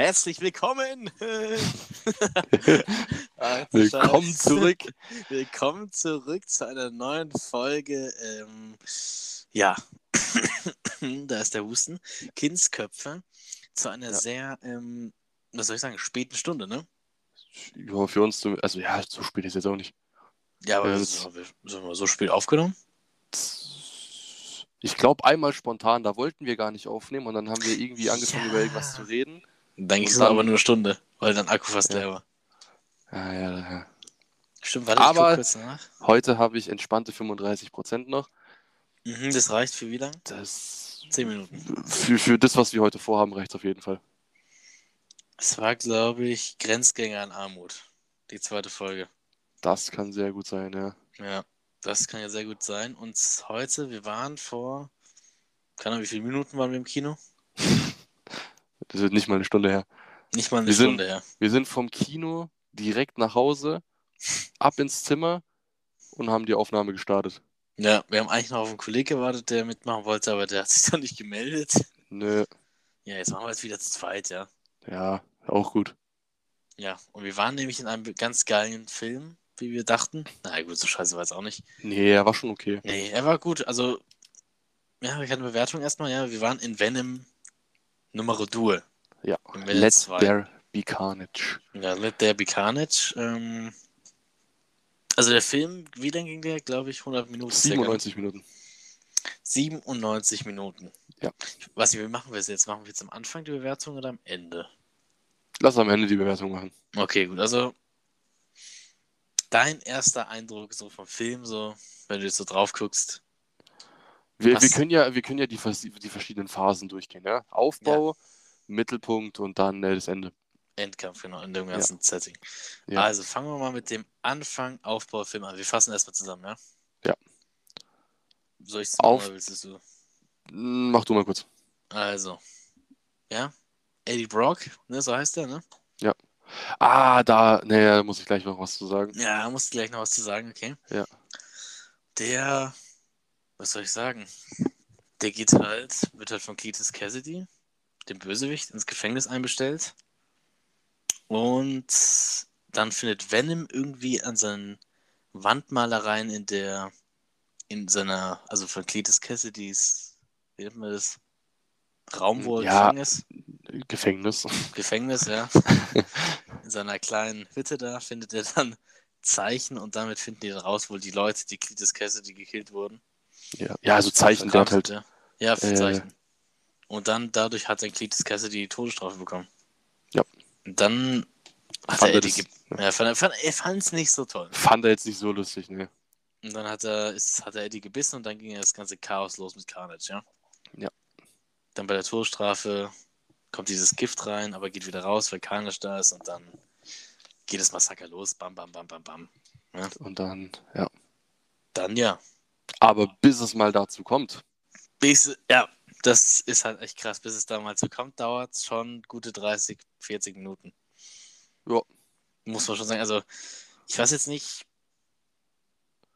Herzlich willkommen! Du Willkommen zurück. Willkommen zurück zu einer neuen Folge. Ähm, ja, da ist der Husten. Kindsköpfe zu einer Ja. sehr, ähm, was soll ich sagen, späten Stunde, ne? Ja, für uns, also ja, so spät ist jetzt auch nicht. Ja, aber wir- sind wir so spät aufgenommen? Ich glaube, einmal spontan, da wollten wir gar nicht aufnehmen und dann haben wir irgendwie angefangen, Ja. über irgendwas zu reden. Dann ging es aber nur eine Stunde, weil dann Akku fast Ja. leer war. Ja, ja, ja. Stimmt, warte, ich Aber- kurz nach. Heute habe ich entspannte 35% noch. Mhm, das reicht für wie lang? Das Zehn Minuten. für, für das, was wir heute vorhaben, reicht auf jeden Fall. Es war, glaube ich, Grenzgänger an Armut. Die zweite Folge. Das kann sehr gut sein, ja. Ja, das kann ja sehr gut sein. Und heute, wir waren vor, keine Ahnung, wie viele Minuten waren wir im Kino? Das wird nicht mal eine Stunde her. Nicht mal eine Wir sind- Stunde her. Wir sind vom Kino direkt nach Hause, ab ins Zimmer und haben die Aufnahme gestartet. Ja, wir haben eigentlich noch auf einen Kollegen gewartet, der mitmachen wollte, aber der hat sich dann nicht gemeldet. Nö, Ja, jetzt machen wir jetzt wieder zu zweit, ja. ja, auch gut. Ja, und wir waren nämlich in einem ganz geilen Film, wie wir dachten. Na gut, so scheiße war es auch nicht. Nee, er war schon okay. Nee, er war gut. Also, ja, ich hatte eine Bewertung erstmal. Ja, wir waren in Venom Nummer 2. Ja, let 2. there be carnage. Ja, Let There Be Carnage. Ähm, also der Film, wie lang ging der? Glaube ich 100 Minuten. circa. 97 Minuten. 97 Minuten. Ja. Ich weiß nicht, wie machen wir es jetzt? Machen wir jetzt am Anfang die Bewertung oder am Ende? Lass am Ende die Bewertung machen. Okay, gut. Also dein erster Eindruck so vom Film, so, wenn du jetzt so drauf guckst. Wir, wir, können ja, wir können ja die, die verschiedenen Phasen durchgehen. Ja? Aufbau, Mittelpunkt und dann äh, das Ende. Endkampf, genau, in dem ganzen Setting. Ja. Also fangen wir mal mit dem Anfang Aufbaufilm an. Wir fassen erstmal zusammen, ja? Ja. Soll ich Auf- oder willst du? Hm, Mach du mal kurz. Also, ja, Eddie Brock, ne, so heißt er, ne? Ah, da, naja, da muss ich gleich noch was zu sagen. Ja, da musst du gleich noch was zu sagen, okay? Ja. Der, was soll ich sagen? Der geht halt, wird halt von Cletus Cassidy, dem Bösewicht, ins Gefängnis einbestellt. Und dann findet Venom irgendwie an seinen Wandmalereien in der, in seiner, also von Cletus Cassidys, wie nennt man das? Raum, wo er Ja. gefangen ist. Gefängnis. Gefängnis, ja. In seiner kleinen Hütte da findet er dann Zeichen und damit finden die raus, wohl die Leute, die Cletus Cassidy gekillt wurden. Ja, ja also Zeichen, hat halt. Ja, ja für Äh, Zeichen. Und dann dadurch hat dann Cletus Cassidy die Todesstrafe bekommen. Ja. Und dann hat Fand er Eddie das- ge- ja, fand, er- fand, er fand es nicht so toll. Fand er jetzt nicht so lustig, ne? Und dann hat er, ist, hat er Eddie gebissen und dann ging ja das ganze Chaos los mit Carnage, ja? Ja. Dann bei der Todesstrafe kommt dieses Gift rein, aber geht wieder raus, weil Carnage da ist und dann geht das Massaker los. Bam, bam, bam, bam, bam. Und dann, ja. Dann ja. Aber bis es mal dazu kommt, Bis, ja, das ist halt echt krass. Bis es da mal zu kommt, dauert es schon gute 30, 40 Minuten. Ja. Muss man schon sagen. Also, ich weiß jetzt nicht,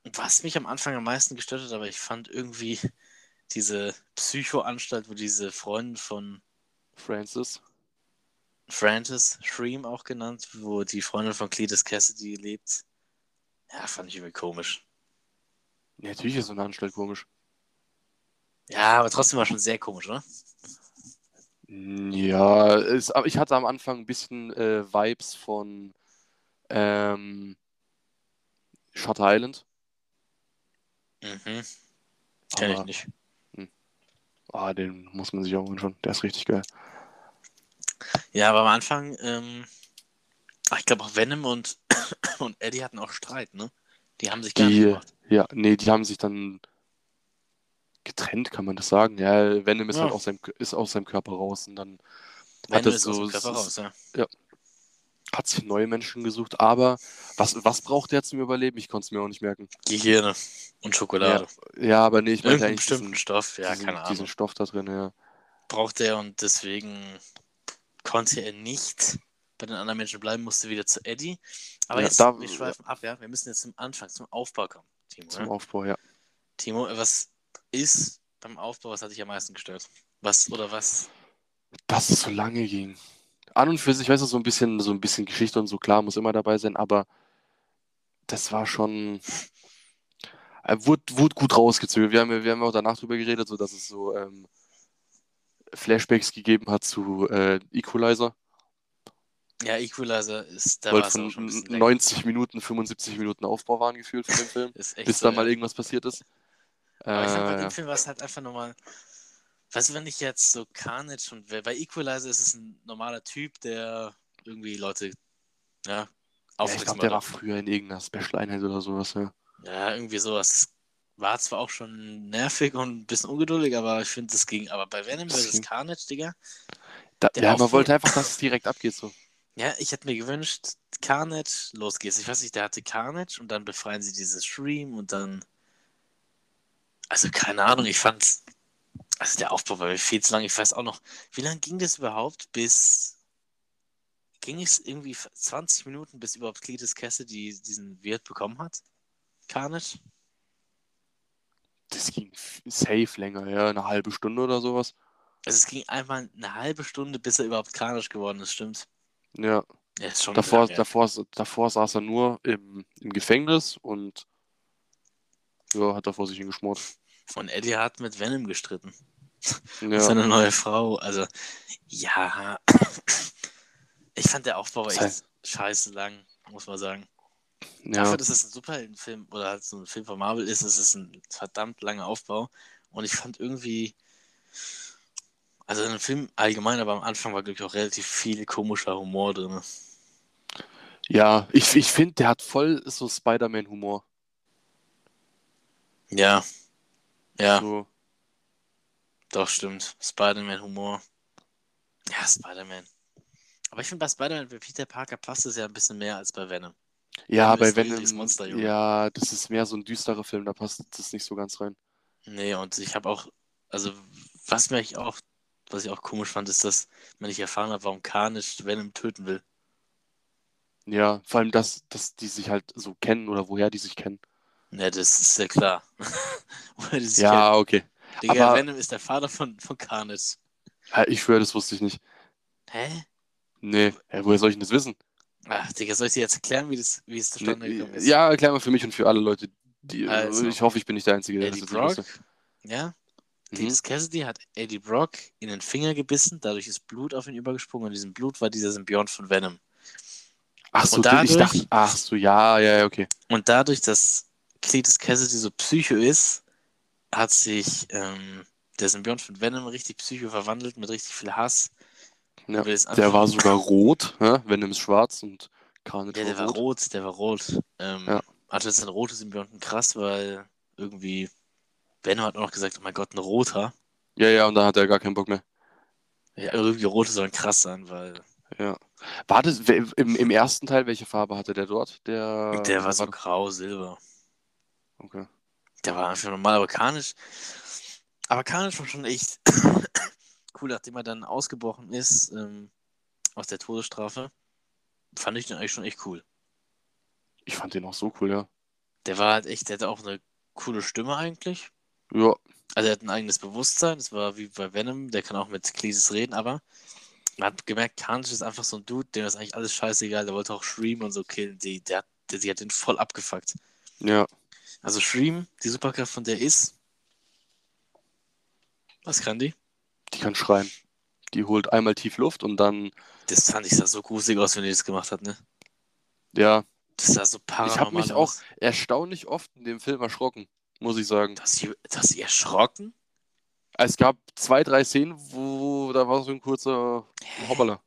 was mich am Anfang am meisten gestört hat, aber ich fand irgendwie diese Psychoanstalt, wo diese Freundin von Francis, Francis, Shreem auch genannt, wo die Freundin von Cletus Cassidy lebt. Ja, fand ich irgendwie komisch. Ja, natürlich ist so eine Anstalt komisch. Ja, aber trotzdem war schon sehr komisch, oder? Ja, es, aber ich hatte am Anfang ein bisschen äh, Vibes von ähm, Shutter Island. Mhm. Kenn ich nicht. Ah, den muss man sich auch anschauen. Der ist richtig geil. Ja, aber am Anfang, ähm, ach, ich glaube auch Venom und, und Eddie hatten auch Streit, ne? Die haben sich gar nicht Die, gemacht. Ja, nee, die haben sich dann getrennt, kann man das sagen. Ja, Venom ist Ja. halt aus seinem, ist aus seinem Körper raus und dann Venom ist aus so- es- raus, ja. hat sich neue Menschen gesucht. Aber was, was braucht der zum Überleben? Ich konnte es mir auch nicht merken. Gehirne und Schokolade. Ja, aber nee, ich Irgendeinen eigentlich bestimmten diesen, Stoff, ja, diesen, keine Ahnung. diesen Stoff da drin, ja. Braucht er und deswegen konnte er nicht bei den anderen Menschen bleiben, musste wieder zu Eddie. Aber Ja, jetzt, da- wir schweifen ab, ja. Wir müssen jetzt zum Anfang, zum Aufbau kommen, Timo. Zum Ja? Aufbau, ja. Timo, was ist beim Aufbau, was hat dich am meisten gestört? Was oder was? Dass es so lange ging. an und für sich, weißt du, so ein bisschen, so ein bisschen Geschichte und so, klar, muss immer dabei sein, aber das war schon. Äh, wurde, wurde gut rausgezögert. Wir haben, wir haben auch danach drüber geredet, so dass es so ähm, Flashbacks gegeben hat zu äh, Equalizer. Ja, Equalizer ist da Weil von schon ein bisschen länger. 90 Minuten, 75 Minuten Aufbau waren gefühlt für den Film, Ist echt bis so, da mal ja. irgendwas passiert ist. Aber ich fand, bei Äh, dem Film war es halt einfach nochmal. Weißt du, wenn ich jetzt so Carnage und bei Equalizer ist es ein normaler Typ, der irgendwie Leute, ja, ja, ich aufmerksam glaube, der war früher in irgendeiner Special-Einheit oder sowas, ja. Ja, irgendwie sowas. War zwar auch schon nervig und ein bisschen ungeduldig, aber ich finde, das ging. Aber bei Venom vs. Carnage, Digga, Da, ja, man wollte einfach, dass es direkt abgeht, so. Ja, ich hätte mir gewünscht, Carnage, los geht's. Ich weiß nicht, der hatte Carnage und dann befreien sie dieses Stream und dann. Also, keine Ahnung, ich fand's. Also, der Aufbau war mir viel zu lang. Ich weiß auch noch, wie lange ging das überhaupt, bis. Ging es irgendwie 20 Minuten, bis überhaupt Cletus Cassidy diesen Wirt bekommen hat? Carnage? Das ging safe länger, ja, eine halbe Stunde oder sowas. Also, es ging einmal eine halbe Stunde, bis er überhaupt Carnage geworden ist, stimmt. Ja, Ja, ist schon davor, davor, davor saß er nur im, im Gefängnis und ja, hat da vor sich hingeschmort. Und Eddie hat mit Venom gestritten. Ja, Seine neue Frau. Also, ja. Ich fand der Aufbau Das echt heißt- scheiße lang, muss man sagen. ja. Dafür, dass es ein Superheldenfilm oder halt so ein Film von Marvel ist, ist es ein verdammt langer Aufbau. Und ich fand irgendwie. Also in dem Film allgemein, aber am Anfang war, glaube ich, auch relativ viel komischer Humor drin. ja ich, ich finde, der hat voll so Spider-Man-Humor. Ja. Ja, So, doch, stimmt. Spider-Man-Humor. Ja, Spider-Man. Aber ich finde, bei Spider-Man, bei Peter Parker passt es ja ein bisschen mehr als bei Venom. ja, bei Venom, Monster, Junge. ja, das ist mehr so ein düsterer Film, da passt das nicht so ganz rein. Nee, und ich habe auch, also was mir ich auch, was ich auch komisch fand, ist, dass man nicht erfahren hat, warum Carnage Venom töten will. Ja, vor allem, dass, dass die sich halt so kennen oder woher die sich kennen. Ne, das ist ja klar. Woher die sich Ja, okay. kennen. Digga, aber- Venom ist der Vater von, von Carnage. Ja, Ich schwöre, das wusste ich nicht. Hä? Nee, ja, woher soll ich denn das wissen? Ach, Digga, soll ich dir jetzt erklären, wie, das, wie es zustande Nee, gekommen ist? ja, erklär mal für mich und für alle Leute. Die, Also, ich hoffe, ich bin nicht der Einzige, der das Brock, ja, Mhm. Cletus Cassidy hat Eddie Brock in den Finger gebissen, dadurch ist Blut auf ihn übergesprungen und in diesem Blut war dieser Symbiont von Venom. Ach so, Und ich dadurch- dachte, ach so, ja, ja, okay. Und dadurch, dass Cletus Cassidy so psycho ist, hat sich ähm, der Symbiont von Venom richtig psycho verwandelt mit richtig viel Hass. Ja, Der war sogar rot, ne? Venom ist schwarz und Carnage Ja, der war rot. rot, der war rot. Ähm, Ja. Hatte jetzt ein rotes Symbionten krass, weil irgendwie Venom hat auch noch gesagt, oh mein Gott, ein roter. Ja, ja, und da hat er gar keinen Bock mehr. Ja, irgendwie rote sollen krass sein, weil Ja. War das, im, im ersten Teil, welche Farbe hatte der dort? Der, der war so grau, silber. Okay. Der war einfach normal, aber Carnage. Aber Carnage war schon echt cool, nachdem er dann ausgebrochen ist ähm, aus der Todesstrafe. Fand ich den eigentlich schon echt cool. Ich fand den auch so cool, ja. Der war halt echt, der hatte auch eine coole Stimme eigentlich. Ja, Also er hat ein eigenes Bewusstsein. Das war wie bei Venom, der kann auch mit Cletus reden, aber man hat gemerkt, Carnage ist einfach so ein Dude, dem ist eigentlich alles scheißegal. Der wollte auch Shreem und so killen. Die, der, hat, der, die hat den voll abgefuckt. ja. Also Shreem, die Superkraft von der ist. Was kann die? Die kann schreien. Die holt einmal tief Luft und dann, Das fand ich sah so gruselig aus, wenn die das gemacht hat, ne? ja, Das sah so paranormal Ich hab mich aus. erstaunlich oft in dem Film erschrocken, muss ich sagen. Dass sie, dass sie erschrocken? Es gab zwei, drei Szenen, wo da war so ein kurzer Hoppala.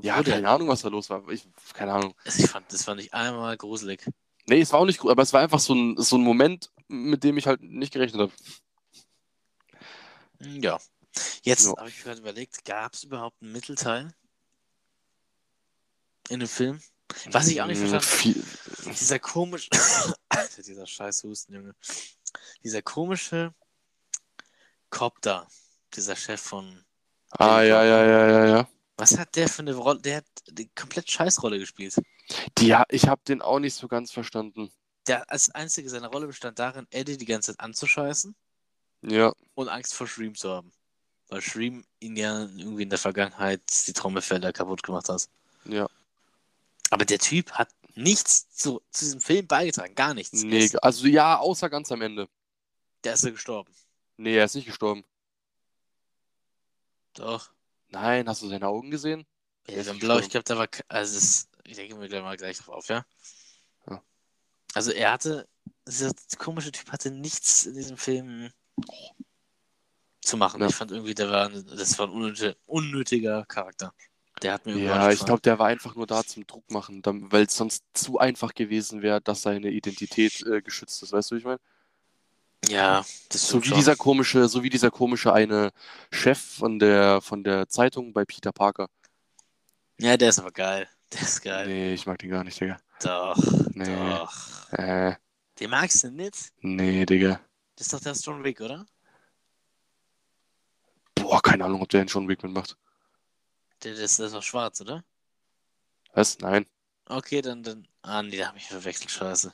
Ja, Wo denn? keine Ahnung, was da los war. Ich, keine Ahnung. Also ich fand, das fand ich einmal gruselig. Nee, es war auch nicht gut, aber es war einfach so ein, so ein Moment, mit dem ich halt nicht gerechnet habe. Hm, Ja. Jetzt habe ich gerade überlegt, gab es überhaupt einen Mittelteil in dem Film? Was ich auch nicht verstanden habe, dieser komische, Alter, dieser scheiß Husten, Junge. Dieser komische Cop da, dieser Chef von, ah, ja, ja, ja, ja, ja. was hat der für eine Rolle, der hat die komplett Scheißrolle gespielt. Die, ja, ich habe den auch nicht so ganz verstanden. Der als einzige seine Rolle bestand darin, Eddie die ganze Zeit anzuscheißen Ja, und Angst vor Shreem zu haben. weil Shreem ihn ja irgendwie in der Vergangenheit die Trommelfelder kaputt gemacht hat. Ja. Aber der Typ hat nichts zu, zu diesem Film beigetragen, gar nichts. Nee, also ja, außer ganz am Ende. der ist ja gestorben. Nee, er ist nicht gestorben. Doch. Nein, hast du seine Augen gesehen? Ja, dann blau, ich glaube, da war. Also, es, ich denke mir gleich mal gleich drauf auf, ja? Ja. Also, er hatte. Dieser komische Typ hatte nichts in diesem Film zu machen. Ja. Ich fand irgendwie, der war, das war ein unnötiger Charakter. Der hat mir Ja, ich glaube, der war einfach nur da zum Druck machen, weil es sonst zu einfach gewesen wäre, dass seine Identität äh, geschützt ist. Weißt du, wie ich meine? Ja, das So wie schon. dieser komische, so wie dieser komische eine Chef von der von der Zeitung bei Peter Ja, der ist aber geil. Der ist geil. Nee, ich mag den gar nicht, Digga. Doch, Nee. doch. Äh, Den magst du nicht? nee, Digga. Das ist doch der John Wick, oder? Boah, keine Ahnung, ob der einen John Wick mitmacht. Der, das ist doch schwarz, oder? Was? Nein. Okay, dann, dann. Ah, nee, da habe ich verwechselt, scheiße.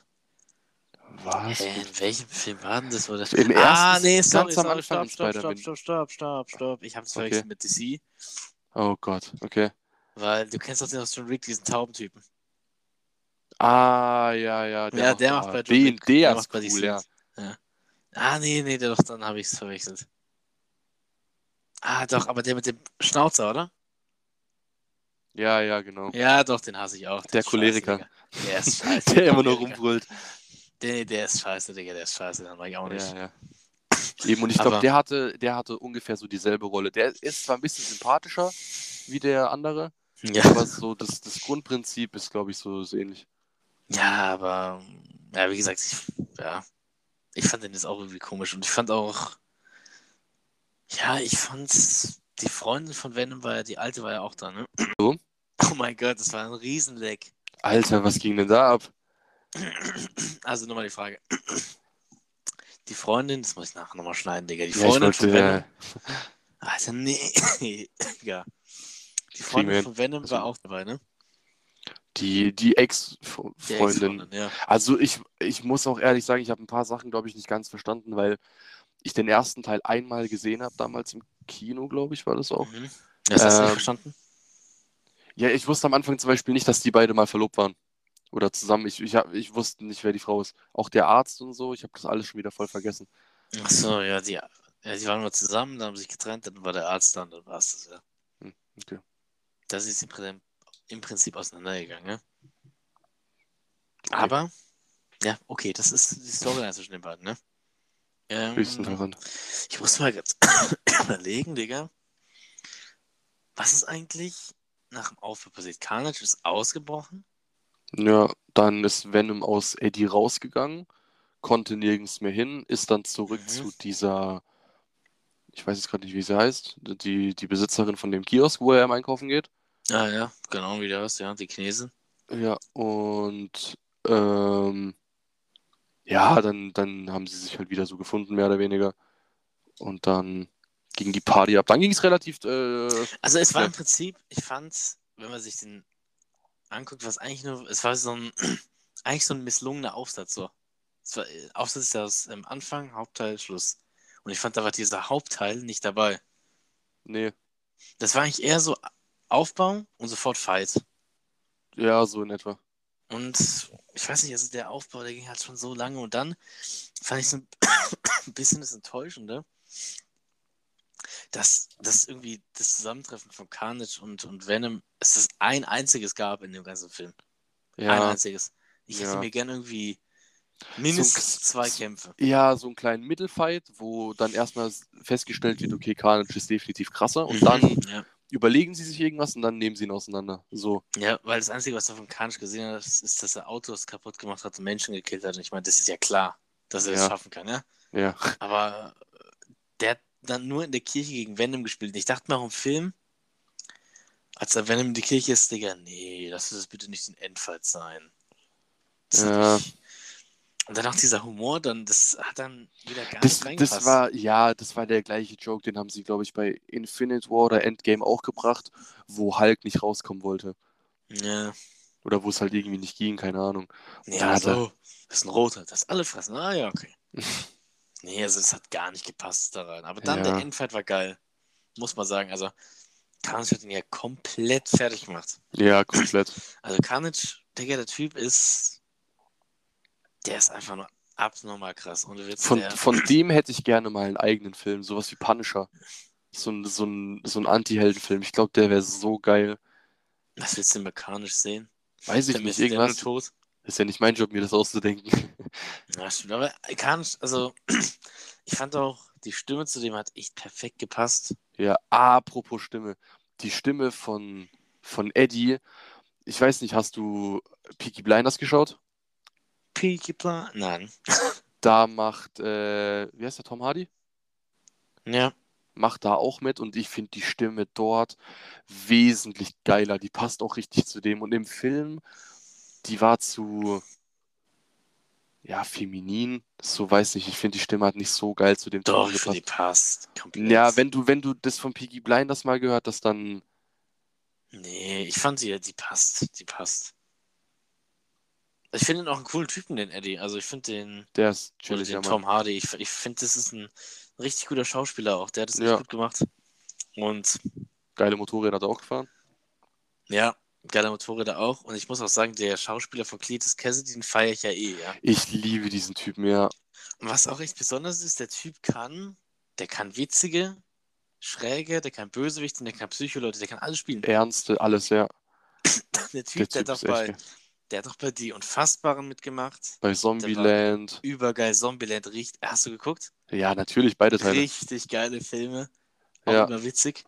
Was? Hä, in welchem Film war denn das? Das... Im ah, ersten- nee, sorry, am sorry, Anfang stopp, stopp, stopp, stopp, stopp, stopp, stopp. Ich hab's Okay. verwechselt mit DC, Oh Gott, okay. weil du kennst doch den aus John Wick, diesen Taubentypen. Ah, ja, ja. ja, der macht bei John Wick, der, macht ist bei cool, DC. ja. Ah, nee, nee, doch, dann habe ich's verwechselt. Ah, doch, aber der mit dem Schnauzer, oder? Ja, ja, genau. Ja, doch, den hasse ich auch. Der ist Choleriker. Scheiße, der ist scheiße. Der immer nur rumbrüllt. Nee, der ist scheiße, Digga, der ist scheiße, den mag ich auch nicht. Ja, ja. Eben, und ich glaube, der hatte, der hatte ungefähr so dieselbe Rolle. Der ist zwar ein bisschen sympathischer wie der andere, Ja, aber so das, das Grundprinzip ist, glaube ich, so, so ähnlich. ja aber ja, wie gesagt, ich, ja, ich fand den jetzt auch irgendwie komisch und ich fand auch, ja, ich fand die Freundin von Venom war ja, die alte war ja auch da, ne? So? Oh mein Gott, das war ein Riesenleck. Alter, was ging denn da ab? Also nochmal die Frage. Die Freundin, das muss ich nachher nochmal schneiden, Digga. Die Ja, Freundin von wollte, Venom. äh, Alter, nee. ja. Die Freundin von Venom war Also- auch dabei, ne? die, die Ex-Freundin. Ex-Freundin, ja. Also ich, ich muss auch ehrlich sagen, ich habe ein paar Sachen, glaube ich, nicht ganz verstanden, weil ich den ersten Teil einmal gesehen habe, damals im Kino, glaube ich, war das auch. Mhm. Das hast du nicht Ähm, verstanden? Ja, ich wusste am Anfang zum Beispiel nicht, dass die beide mal verlobt waren. Oder zusammen. Ich, ich, hab, ich wusste nicht, wer die Frau ist. Auch der Arzt und so, ich habe das alles schon wieder voll vergessen. Achso, ja, die, ja, die waren nur zusammen, dann haben sie sich getrennt, dann war der Arzt da und dann war es das, ja. Hm, okay. Das ist im Prinzip, im Prinzip auseinandergegangen, ja. Okay. Aber, ja, okay, das ist die Storyline zwischen den beiden, ne? Ähm, Höchst interessant. ich muss mal ganz überlegen, Digga. Was ist eigentlich nach dem Aufbau passiert? Carnage ist ausgebrochen? Ja, dann ist Venom aus Eddie rausgegangen, konnte nirgends mehr hin, ist dann zurück Mhm. zu dieser, ich weiß jetzt gerade nicht, wie sie heißt, die, die Besitzerin von dem Kiosk, wo er im Einkaufen geht. Ah ja, genau wie das, ja, die Chinesen. Ja, und ähm, ja, dann, dann haben sie sich halt wieder so gefunden, mehr oder weniger. Und dann ging die Party ab. Dann ging es relativ, äh, Also es war im Prinzip, ich fand, wenn man sich den anguckt, was eigentlich nur, es war so ein, eigentlich so ein misslungener Aufsatz so. War, äh, Aufsatz ist ja aus ähm, Anfang, Hauptteil, Schluss. Und ich fand, da war dieser Hauptteil nicht dabei. nee, Das war eigentlich eher so Aufbau und sofort Fight. ja, so in etwa. Und ich weiß nicht, also der Aufbau, der ging halt schon so lange und dann fand ich so ein bisschen das Enttäuschende, dass das irgendwie das Zusammentreffen von Carnage und, und Venom, es das ein einziges gab in dem ganzen Film. Ein Ja, einziges. Ich hätte Ja. mir gerne irgendwie mindestens So- zwei Kämpfe. ja, so einen kleinen Mittelfight, wo dann erstmal festgestellt wird, okay, Carnage ist definitiv krasser. Und dann Ja. Überlegen sie sich irgendwas und dann nehmen sie ihn auseinander. So. ja, weil das Einzige, was du von Carnage gesehen hast, ist, dass er Autos kaputt gemacht hat und Menschen gekillt hat. Und ich meine, das ist ja klar, dass er das Ja. schaffen kann, ja? Ja. Aber äh, der hat dann nur in der Kirche gegen Venom gespielt. Ich dachte mir auch im Film, als der Venom in die Kirche ist, Digga, nee, lass das bitte nicht ein Endfight sein. Das hat Ja. Und dann auch dieser Humor, dann, das hat dann wieder gar Das, nicht reingepasst. das war, ja, das war der gleiche Joke, den haben sie, glaube ich, bei Infinite War oder Endgame auch gebracht, wo Hulk nicht rauskommen wollte. Ja, Oder wo es halt irgendwie nicht ging, keine Ahnung. ja hat er- so. Das ist ein roter, das alle fressen. Ah, ja, okay. nee, also das hat gar nicht gepasst da rein. Aber dann Ja. der Endfight war geil. muss man sagen. Also, Carnage hat ihn ja komplett fertig gemacht. Ja, komplett. Also, Carnage, Digga, der Typ ist. Der ist einfach nur abnormal krass. Und Witz, Von, der, von dem hätte ich gerne mal einen eigenen Film, sowas wie Punisher. So ein, so ein, so ein Anti-Heldenfilm. Ich glaube, der wäre so geil. was willst du denn Carnage sehen? Weiß ich Dann nicht, irgendwas. tot. Ist ja nicht mein Job, mir das auszudenken. Ja, stimmt. Aber Carnage, also, ich fand auch, die Stimme zu dem hat echt perfekt gepasst. Ja, apropos Stimme. Die Stimme von, von Eddie. Ich weiß nicht, hast du Peaky Blinders geschaut? Peaky Plan. Nein. Da macht, äh, wie heißt der, Tom Hardy? Ja. Macht da auch mit und ich finde die Stimme dort wesentlich geiler. Die passt auch richtig zu dem. Und im Film, die war zu, ja, feminin. So weiß nicht, ich finde die Stimme hat nicht so geil zu dem Doch, Ton ich die passt. Komplett. Ja, wenn du, wenn du das von Peaky Blinders mal gehört hast, dann, Nee, ich fand sie, die passt. Die passt. Ich finde ihn auch einen coolen Typen, den Eddie. Also ich finde den, der ist chillig, den ja, Mann. Tom Hardy, ich, ich finde, das ist ein richtig guter Schauspieler auch. Der hat es echt Ja. gut gemacht. Und Geile Motorräder hat er auch gefahren. ja, geiler Motorräder auch. Und ich muss auch sagen, der Schauspieler von Cletus Cassidy, den feiere ich ja eh, ja. Ich liebe diesen Typen, ja. Und was auch echt besonders ist, der Typ kann, der kann witzige, schräge, der kann Bösewichte, der kann Psycho-Leute, der kann alles spielen. Ernste, alles, ja. Der Typ, Der der, Typ ist doch bei, echt. Der hat doch bei Die Unfassbaren mitgemacht. Bei Zombieland. Übergeil, Zombieland riecht. Hast du geguckt? Ja, natürlich, beide Teile. Richtig geile Filme. Auch Ja. immer witzig.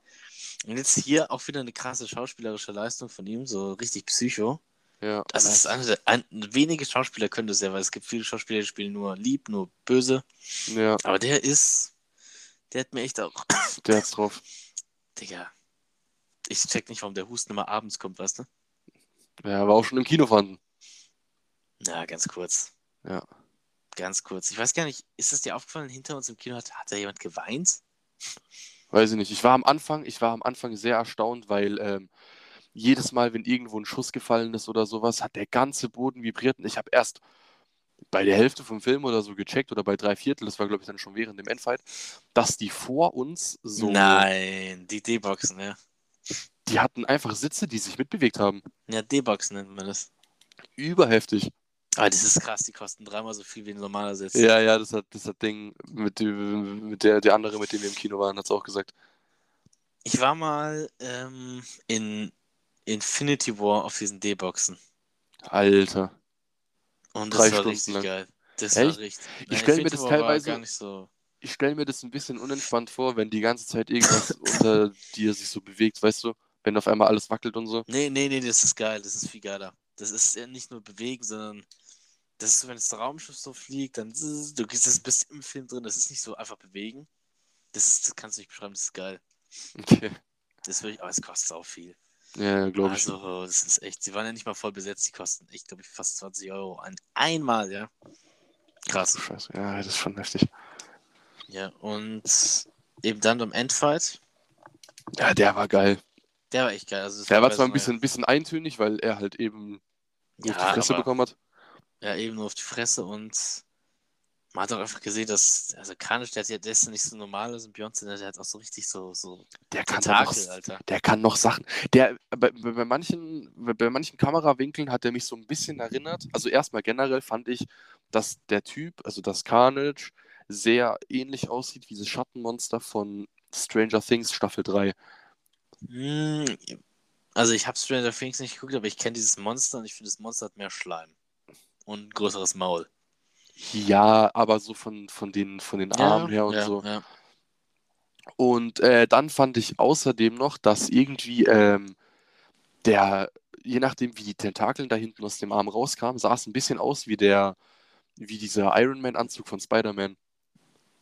Und jetzt hier auch wieder eine krasse schauspielerische Leistung von ihm, so richtig Psycho. Ja. Also es ist eine ein, wenige Schauspieler können das ja, weil es gibt viele Schauspieler, die spielen nur lieb, nur böse. ja, Aber der ist, der hat mir echt auch, der hat's drauf. Digga, ich check nicht, warum der Husten immer abends kommt, weißt du? Ja, war auch schon im Kino vorhanden. Na, ganz kurz. Ja. Ganz kurz. Ich weiß gar nicht, ist es dir aufgefallen, hinter uns im Kino hat, hat da jemand geweint? Weiß ich nicht. Ich war am Anfang, ich war am Anfang sehr erstaunt, weil ähm, jedes Mal, wenn irgendwo ein Schuss gefallen ist oder sowas, hat der ganze Boden vibriert. Und ich habe erst bei der Hälfte vom Film oder so gecheckt oder bei drei Viertel, das war glaube ich dann schon während dem Endfight, dass die vor uns so, Nein, die D-Boxen, ja. Die hatten einfach Sitze, die sich mitbewegt haben. Ja, D-Boxen nennt man das. Überheftig. Aber das ist krass, die kosten dreimal so viel wie ein normaler Sitz. Ja, ja, das hat das hat Ding mit, dem- mit der, der andere, mit dem wir im Kino waren, hat es auch gesagt. Ich war mal ähm, in Infinity War auf diesen D-Boxen. Alter. Und Drei das war Stunden richtig lang. geil. Das Echt? war richtig. Ich stell mir das teilweise- gar nicht so. Ich stelle mir das ein bisschen unentspannt vor, wenn die ganze Zeit irgendwas unter dir sich so bewegt, weißt du? Wenn auf einmal alles wackelt und so. Nee, nee, nee, das ist geil. Das ist viel geiler. Das ist ja nicht nur bewegen, sondern das ist so, wenn das Raumschiff so fliegt, dann du bist im Film drin. Das ist nicht so einfach bewegen. Das ist, das kannst du nicht beschreiben. Das ist geil. Okay. Das will ich, aber es kostet auch viel. Ja, glaube ich. Also, das ist echt. Sie waren ja nicht mal voll besetzt. Die kosten echt, glaube ich, fast 20 Euro. Ein, einmal, ja. Krass. Scheiße. Ja, das ist schon heftig. Ja, und eben dann beim Endfight, Ja, der war geil. Der war echt geil. Also Der war zwar ein bisschen, bisschen eintönig, weil er halt eben nur auf die Ja, Fresse aber- bekommen hat. Ja, eben nur auf die Fresse und man hat auch einfach gesehen, dass, also Kanisch, der, ja, der ist ja nicht so normal, also Beyoncé, der hat auch so richtig so, so Der kann, doch noch, Tentakel, Alter. der kann noch Sachen. Der, bei, bei, manchen, bei, bei manchen Kamerawinkeln hat er mich so ein bisschen erinnert. Also erstmal generell fand ich, dass der Typ, also das Carnage, sehr ähnlich aussieht wie das Schattenmonster von Stranger Things Staffel 3. Hm, also ich habe Stranger Things nicht geguckt, aber ich kenne dieses Monster und ich finde, das Monster hat mehr Schleim und ein größeres Maul. Ja, aber so von, von, den, von den Armen her und ja, so. Ja. Und äh, dann fand ich außerdem noch, dass irgendwie ähm, der, je nachdem wie die Tentakeln da hinten aus dem Arm rauskamen, sah es ein bisschen aus wie der, wie dieser Iron Man-Anzug von Spider-Man.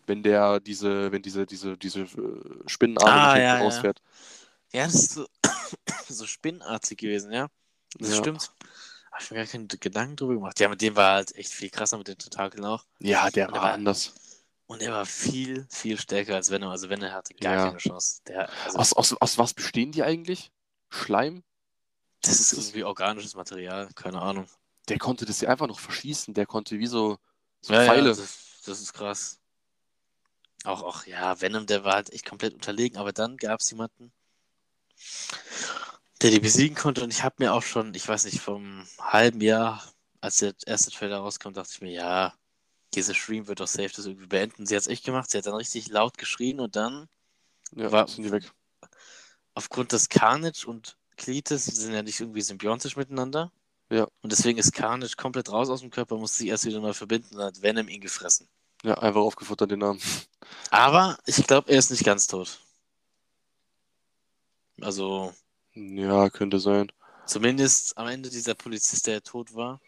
Wenn der diese, wenn diese, diese, diese äh, Spinnenarme Ah, nach hinten ja, ja. das ist so, so spinnenartig gewesen, ja. Das Ja. stimmt. Habe ich mir gar keine Gedanken drüber gemacht. Ja, mit dem war halt echt viel krasser mit den Tentakeln auch. Ja, der Und der war war- anders. Und er war viel, viel stärker als Venom. Also Venom hatte gar Ja. keine Chance. Der, also, Aus, aus, aus was bestehen die eigentlich? Schleim? das ist ist- irgendwie organisches Material, keine Ahnung. Der konnte das ja einfach noch verschießen. Der konnte wie so, so Ja, Pfeile. ja, das, das ist krass. Auch, auch, ja, Venom, der war halt echt komplett unterlegen, aber dann gab es jemanden, der die besiegen konnte und ich habe mir auch schon, ich weiß nicht, vom halben Jahr, als der erste Trailer rauskam, dachte ich mir, ja, dieser Stream wird doch safe das irgendwie beenden. Sie hat es echt gemacht, sie hat dann richtig laut geschrien und dann Ja, War- sind die weg. aufgrund des Carnage und Cletus die sind ja nicht irgendwie symbiontisch miteinander. Ja. Und deswegen ist Carnage komplett raus aus dem Körper, musste sich erst wieder mal verbinden und hat Venom ihn gefressen. Ja, einfach aufgefuttert den Namen. Aber ich glaube, er ist nicht ganz tot. Also, Ja, könnte sein. zumindest am Ende dieser Polizist, der tot war.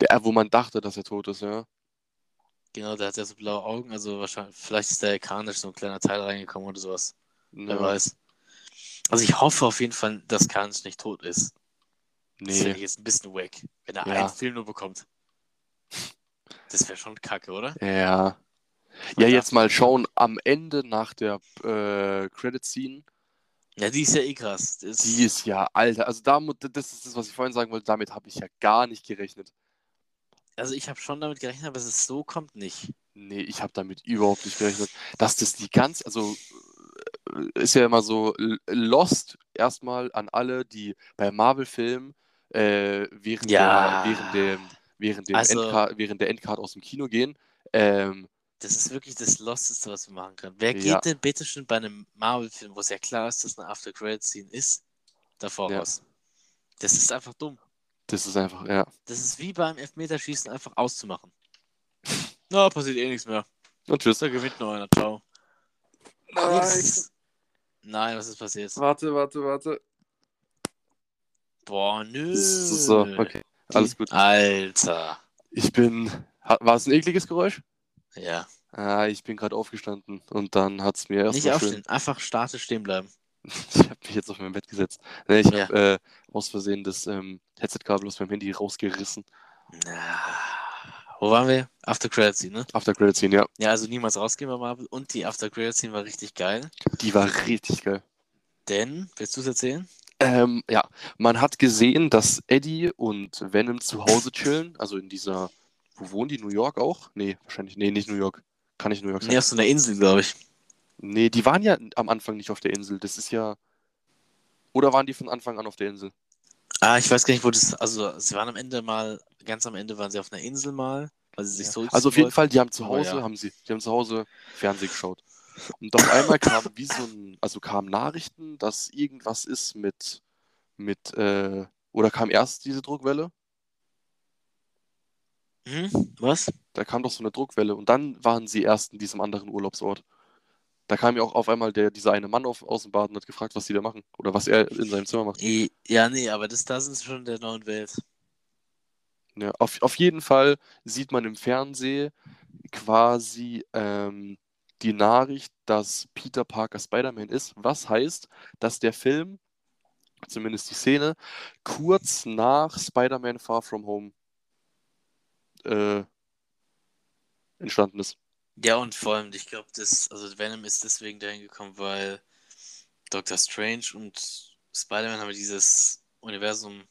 Der, wo man dachte, dass er tot ist, ja. Genau, der hat ja so blaue Augen, also wahrscheinlich, vielleicht ist der Carnage so ein kleiner Teil reingekommen oder sowas. Wer ja. weiß. Also ich hoffe auf jeden Fall, dass Carnage nicht tot ist. Das finde ich Nee. jetzt ein bisschen wack, wenn er Ja. einen Film nur bekommt. Das wäre schon kacke, oder? Ja. Ja, jetzt mal schauen, am Ende nach der äh, Credit-Scene, Ja, die ist ja eh krass. Das die ist ja, Alter, also da, mu- das ist das, was ich vorhin sagen wollte, damit habe ich ja gar nicht gerechnet. also ich habe schon damit gerechnet, aber es so kommt nicht. Nee, ich habe damit überhaupt nicht gerechnet. Dass das die ganz, also äh, ist ja immer so Lost erstmal an alle, die bei Marvel-Filmen äh, während, Ja. der, während, dem, während, dem Also- Endcard, während der Endcard aus dem Kino gehen. Ähm, Das ist wirklich das Losteste, was wir machen können. Wer Ja. geht denn bitte schon bei einem Marvel-Film, wo es ja klar ist, dass eine After-Credit-Scene ist, davor Ja. raus? Das ist einfach dumm. das ist einfach, ja. Das ist wie beim Elfmeterschießen einfach auszumachen. Na, passiert eh nichts mehr. Und tschüss. Da gewinnt noch einer. Ciao. Nix. Nein, was ist passiert? Warte, warte, warte. Boah, nö. So, okay. Alles gut. Alter. Ich bin. War es ein ekliges Geräusch? Ja. Ah, ich bin gerade aufgestanden und dann hat es mir erst Nicht aufstehen, einfach statisch stehen bleiben. Ich habe mich jetzt auf mein Bett gesetzt. Nee, ich Ja. habe äh, aus Versehen das ähm, Headset-Kabel aus meinem Handy rausgerissen. Na. Wo waren wir? After Credit Scene, ne? After Credit Scene, ja. Ja, also niemals rausgehen bei Marvel. Und die After Credit Scene war richtig geil. Die war richtig geil. Denn, willst du es erzählen? Ähm, ja, man hat gesehen, dass Eddie und Venom zu Hause chillen. Also in dieser. Wo wohnen die? New York auch? Nee, wahrscheinlich. Nee, nicht New York. Kann nicht New York sein. Nee, auf so einer Insel, glaube ich. Nee, die waren ja am Anfang nicht auf der Insel. Das ist ja. Oder waren die von Anfang an auf der Insel? Ah, ich weiß gar nicht, wo das. Also, sie waren am Ende mal, ganz am Ende waren sie auf einer Insel mal, weil sie sich Ja. so. Also auf jeden Fall, die haben zu Hause, ja. haben sie, die haben zu Hause Fernsehen geschaut. Und auf einmal kam wie so ein, also kamen Nachrichten, dass irgendwas ist mit, mit, äh, oder kam erst diese Druckwelle? Hm? Was? Da kam doch so eine Druckwelle und dann waren sie erst in diesem anderen Urlaubsort. Da kam ja auch auf einmal der, dieser eine Mann auf, aus dem Bad und hat gefragt, was die da machen. Oder was er in seinem Zimmer macht. Ja, nee, aber das, da sind sie schon der neuen Welt. Ja, auf, auf jeden Fall sieht man im Fernsehen quasi ähm, die Nachricht, dass Peter Parker Spider-Man ist, was heißt, dass der Film, zumindest die Szene, kurz nach Spider-Man Far From Home äh, entstanden ist. Ja, und vor allem, ich glaube, das, also Venom ist deswegen dahin gekommen, weil Doctor Strange und Spider-Man haben ja dieses Universum.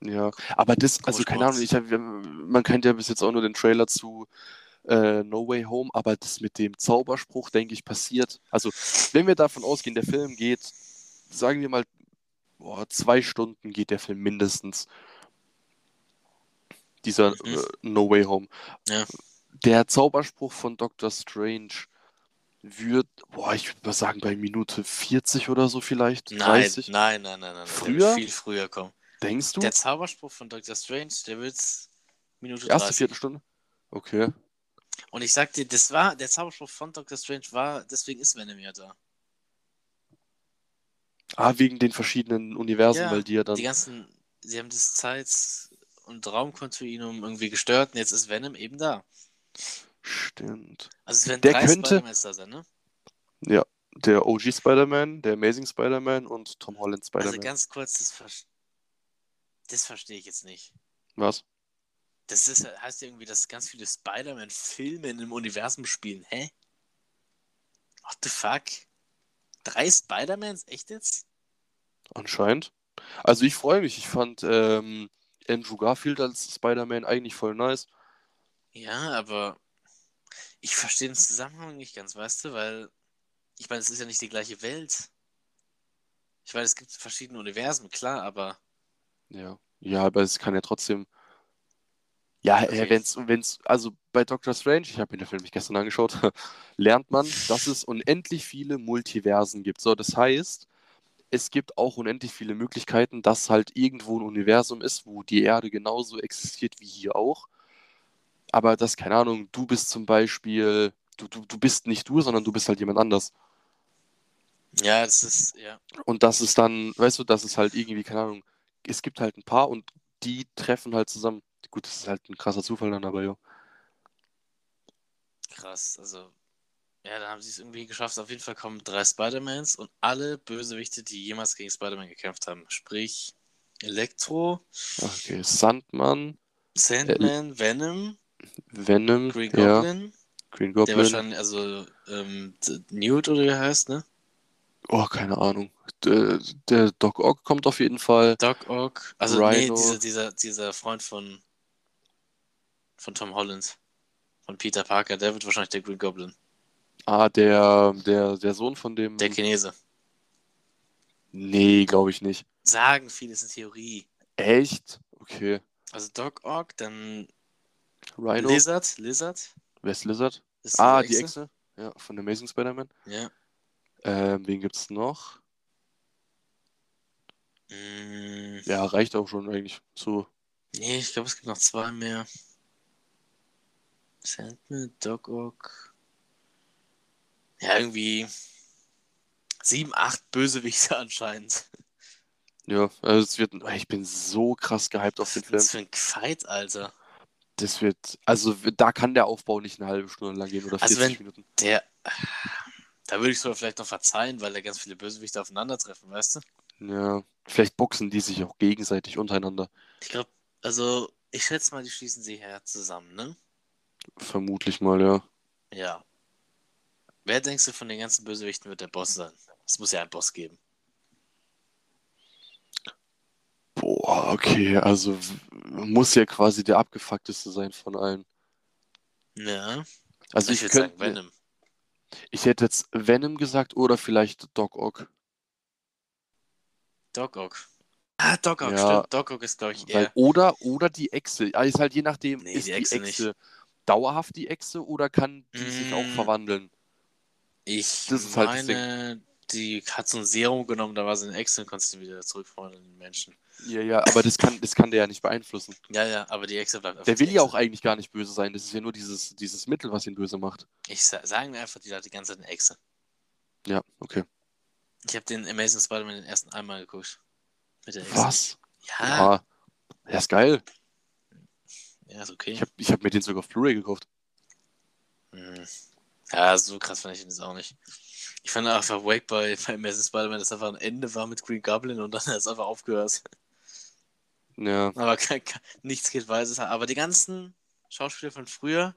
Ja, aber das, also keine. Ahnung, ich hab, man kennt ja bis jetzt auch nur den Trailer zu äh, No Way Home, aber das mit dem Zauberspruch, denke ich, passiert. Also, wenn wir davon ausgehen, der Film geht, sagen wir mal, boah, zwei Stunden geht der Film mindestens. Dieser Mhm. äh, No Way Home. Ja. Der Zauberspruch von Doctor Strange wird, boah, ich würde mal sagen, bei Minute 40 oder so vielleicht. Nein, 30. nein, nein, nein, nein. Früher? viel früher kommen. Denkst du? Der Zauberspruch von Doctor Strange, der wird Minute Erste 30. Viertelstunde? Okay. Und ich sag dir, das war, der Zauberspruch von Doctor Strange war, deswegen ist Venom ja da. Ah, wegen den verschiedenen Universen, Ja, weil die ja dann. Die ganzen, sie haben das Zeit- und Raumkontinuum irgendwie gestört und jetzt ist Venom eben da. Stimmt. Also es werden Der drei könnte- Spider-Mans da sein, ne? Ja. Der OG Spider-Man, der Amazing Spider-Man und Tom Holland Spider-Man. Also ganz kurz, das, ver das verstehe ich jetzt nicht. Was? Das ist, heißt ja irgendwie, dass ganz viele Spider-Man-Filme in einem Universum spielen. Hä? What the fuck? Drei Spider-Mans? Echt jetzt? Anscheinend. Also ich freue mich. Ich fand ähm, Andrew Garfield als Spider-Man eigentlich voll nice. Ja, aber Ich verstehe den Zusammenhang nicht ganz, weißt du, weil ich meine, es ist ja nicht die gleiche Welt. Ich weiß, es gibt verschiedene Universen, klar, aber Ja. Ja, aber es kann ja trotzdem. Ja, Okay. äh, wenn's, wenn's, also bei Doctor Strange, ich habe mir den Film nicht gestern angeschaut, lernt man, dass es unendlich viele Multiversen gibt. So, das heißt, es gibt auch unendlich viele Möglichkeiten, dass halt irgendwo ein Universum ist, wo die Erde genauso existiert wie hier auch. Aber das, keine Ahnung, du bist zum Beispiel, du, du, du bist nicht du, sondern du bist halt jemand anders. ja, das ist, ja. Und das ist dann, weißt du, das ist halt irgendwie, keine Ahnung, es gibt halt ein paar und die treffen halt zusammen. Gut, das ist halt ein krasser Zufall dann, aber ja. Krass, also, ja, da haben sie es irgendwie geschafft. Auf jeden Fall kommen drei Spider-Mans und alle Bösewichte, die jemals gegen Spider-Man gekämpft haben. Sprich, Elektro, Okay, Sandman, Sandman, Venom, Venom, Green ja, Goblin, Green der Goblin. wahrscheinlich, also, ähm, Newt oder wie er heißt, ne? Oh, keine Ahnung. Der, der Doc Ock kommt auf jeden Fall. Doc Ock, also, nee, Rhino. dieser, dieser, dieser Freund von, von Tom Holland, von Peter Parker, der wird wahrscheinlich der Green Goblin, Ah, der, der, der Sohn von dem. der Chinese. Nee, glaube ich nicht. Sagen viele, ist eine Theorie. Echt? Okay. Also Doc Ock, dann Rhino? Lizard, Lizard. Wer ist Lizard? ist Ah, die Echse. Ja, von Amazing Spider-Man. Ja. Ähm, wen gibt's noch? Mm, Ja, reicht auch schon eigentlich. So. nee, ich glaube, es gibt noch zwei mehr. Sandman, Doc Ock. Ja, irgendwie sieben, acht Bösewichte anscheinend. Ja, also es wird. Ich bin so krass gehypt auf Was den ist Film. das für ein Fight, Alter? Das wird. Also da kann der Aufbau nicht eine halbe Stunde lang gehen oder Also 40 wenn- Minuten. Der. Da würde ich sogar vielleicht noch verzeihen, weil da ganz viele Bösewichte aufeinandertreffen, weißt du? Ja. Vielleicht boxen die sich auch gegenseitig untereinander. Ich glaube, also, ich schätze mal, die schließen sie her zusammen, ne? Vermutlich mal, ja. Ja. Wer denkst du von den ganzen Bösewichten wird der Boss sein? Es muss ja einen Boss geben. Boah, okay. Also muss ja quasi der abgefuckteste sein von allen. Ja. Also ich ich, würde könnte. sagen Venom. Ich hätte jetzt Venom gesagt oder vielleicht Doc Ock. Doc Ock. Ah, Doc Ock, Ja. stimmt. Doc Ock ist, glaube ich, eher. oder, oder die Echse. Also ist halt je nachdem, Nee, ist die die Echse Echse, nicht. dauerhaft die Echse oder kann die sich auch Mm. verwandeln? Ich das ist halt das meine, die hat so ein Serum genommen, da war sie in Echse und konnte sie wieder zurückverwandeln in den Menschen. Ja, ja, aber das kann, das kann der ja nicht beeinflussen. Ja, ja, aber die Echse bleibt Der will ja auch eigentlich gar nicht böse sein. Das ist ja nur dieses, dieses Mittel, was ihn böse macht. Ich sa sagen wir einfach, die hat die ganze Zeit eine Echse. Ja, okay. Ich habe den Amazing Spider-Man den ersten einmal geguckt. Mit der. Was? Ja, Ja. Der ist geil. ja, ist okay. Ich habe ich hab mir den sogar auf Blu-ray gekauft. Hm. Ja, so krass fand ich jetzt auch nicht. Ich fand einfach Wake bei, bei Amazing Spider-Man, dass einfach ein Ende war mit Green Goblin und dann hat es einfach aufgehört. Ja, Aber kein, kein, nichts geht weiter. Aber die ganzen Schauspieler von früher,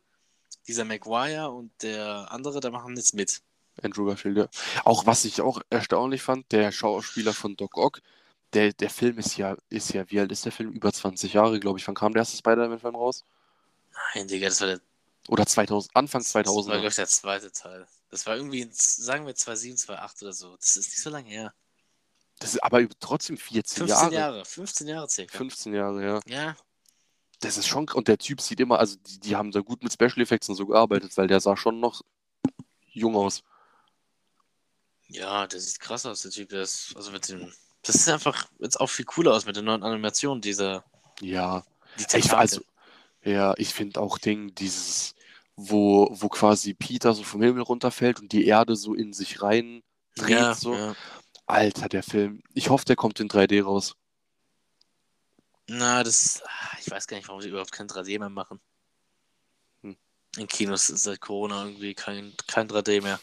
dieser Maguire und der andere, da machen jetzt mit. Andrew Garfield, ja. Auch was ich auch erstaunlich fand, der Schauspieler von Doc Ock, der, der Film ist ja, ist ja, wie alt ist der Film? Über 20 Jahre, glaube ich. Wann kam der erste Spider-Man-Film raus? Nein, Digga, das war der, Oder 2000, Anfang das war, 2000. glaube ich, der zweite Teil. Das war irgendwie, in, sagen wir 2007, 2008 oder so. Das ist nicht so lange her. Das ist aber trotzdem 14 15 Jahre. Jahre. 15 Jahre circa. 15 Jahre, ja. Ja, Das ist schon, und der Typ sieht immer, also die, die haben da gut mit Special Effects und so gearbeitet, weil der sah schon noch jung aus. ja, der sieht krass aus, der Typ. Der ist, also mit dem, das sieht einfach jetzt auch viel cooler aus mit der neuen Animation, dieser, Ja, die ich, also, ja, ich finde auch Ding, dieses, wo, wo quasi Peter so vom Himmel runterfällt und die Erde so in sich rein dreht, ja, so. ja. Alter, der Film. Ich hoffe, der kommt in 3D raus. Na, das. ah, Ich weiß gar nicht, warum sie überhaupt kein 3D mehr machen. Hm. In Kinos ist seit Corona irgendwie kein, kein 3D mehr.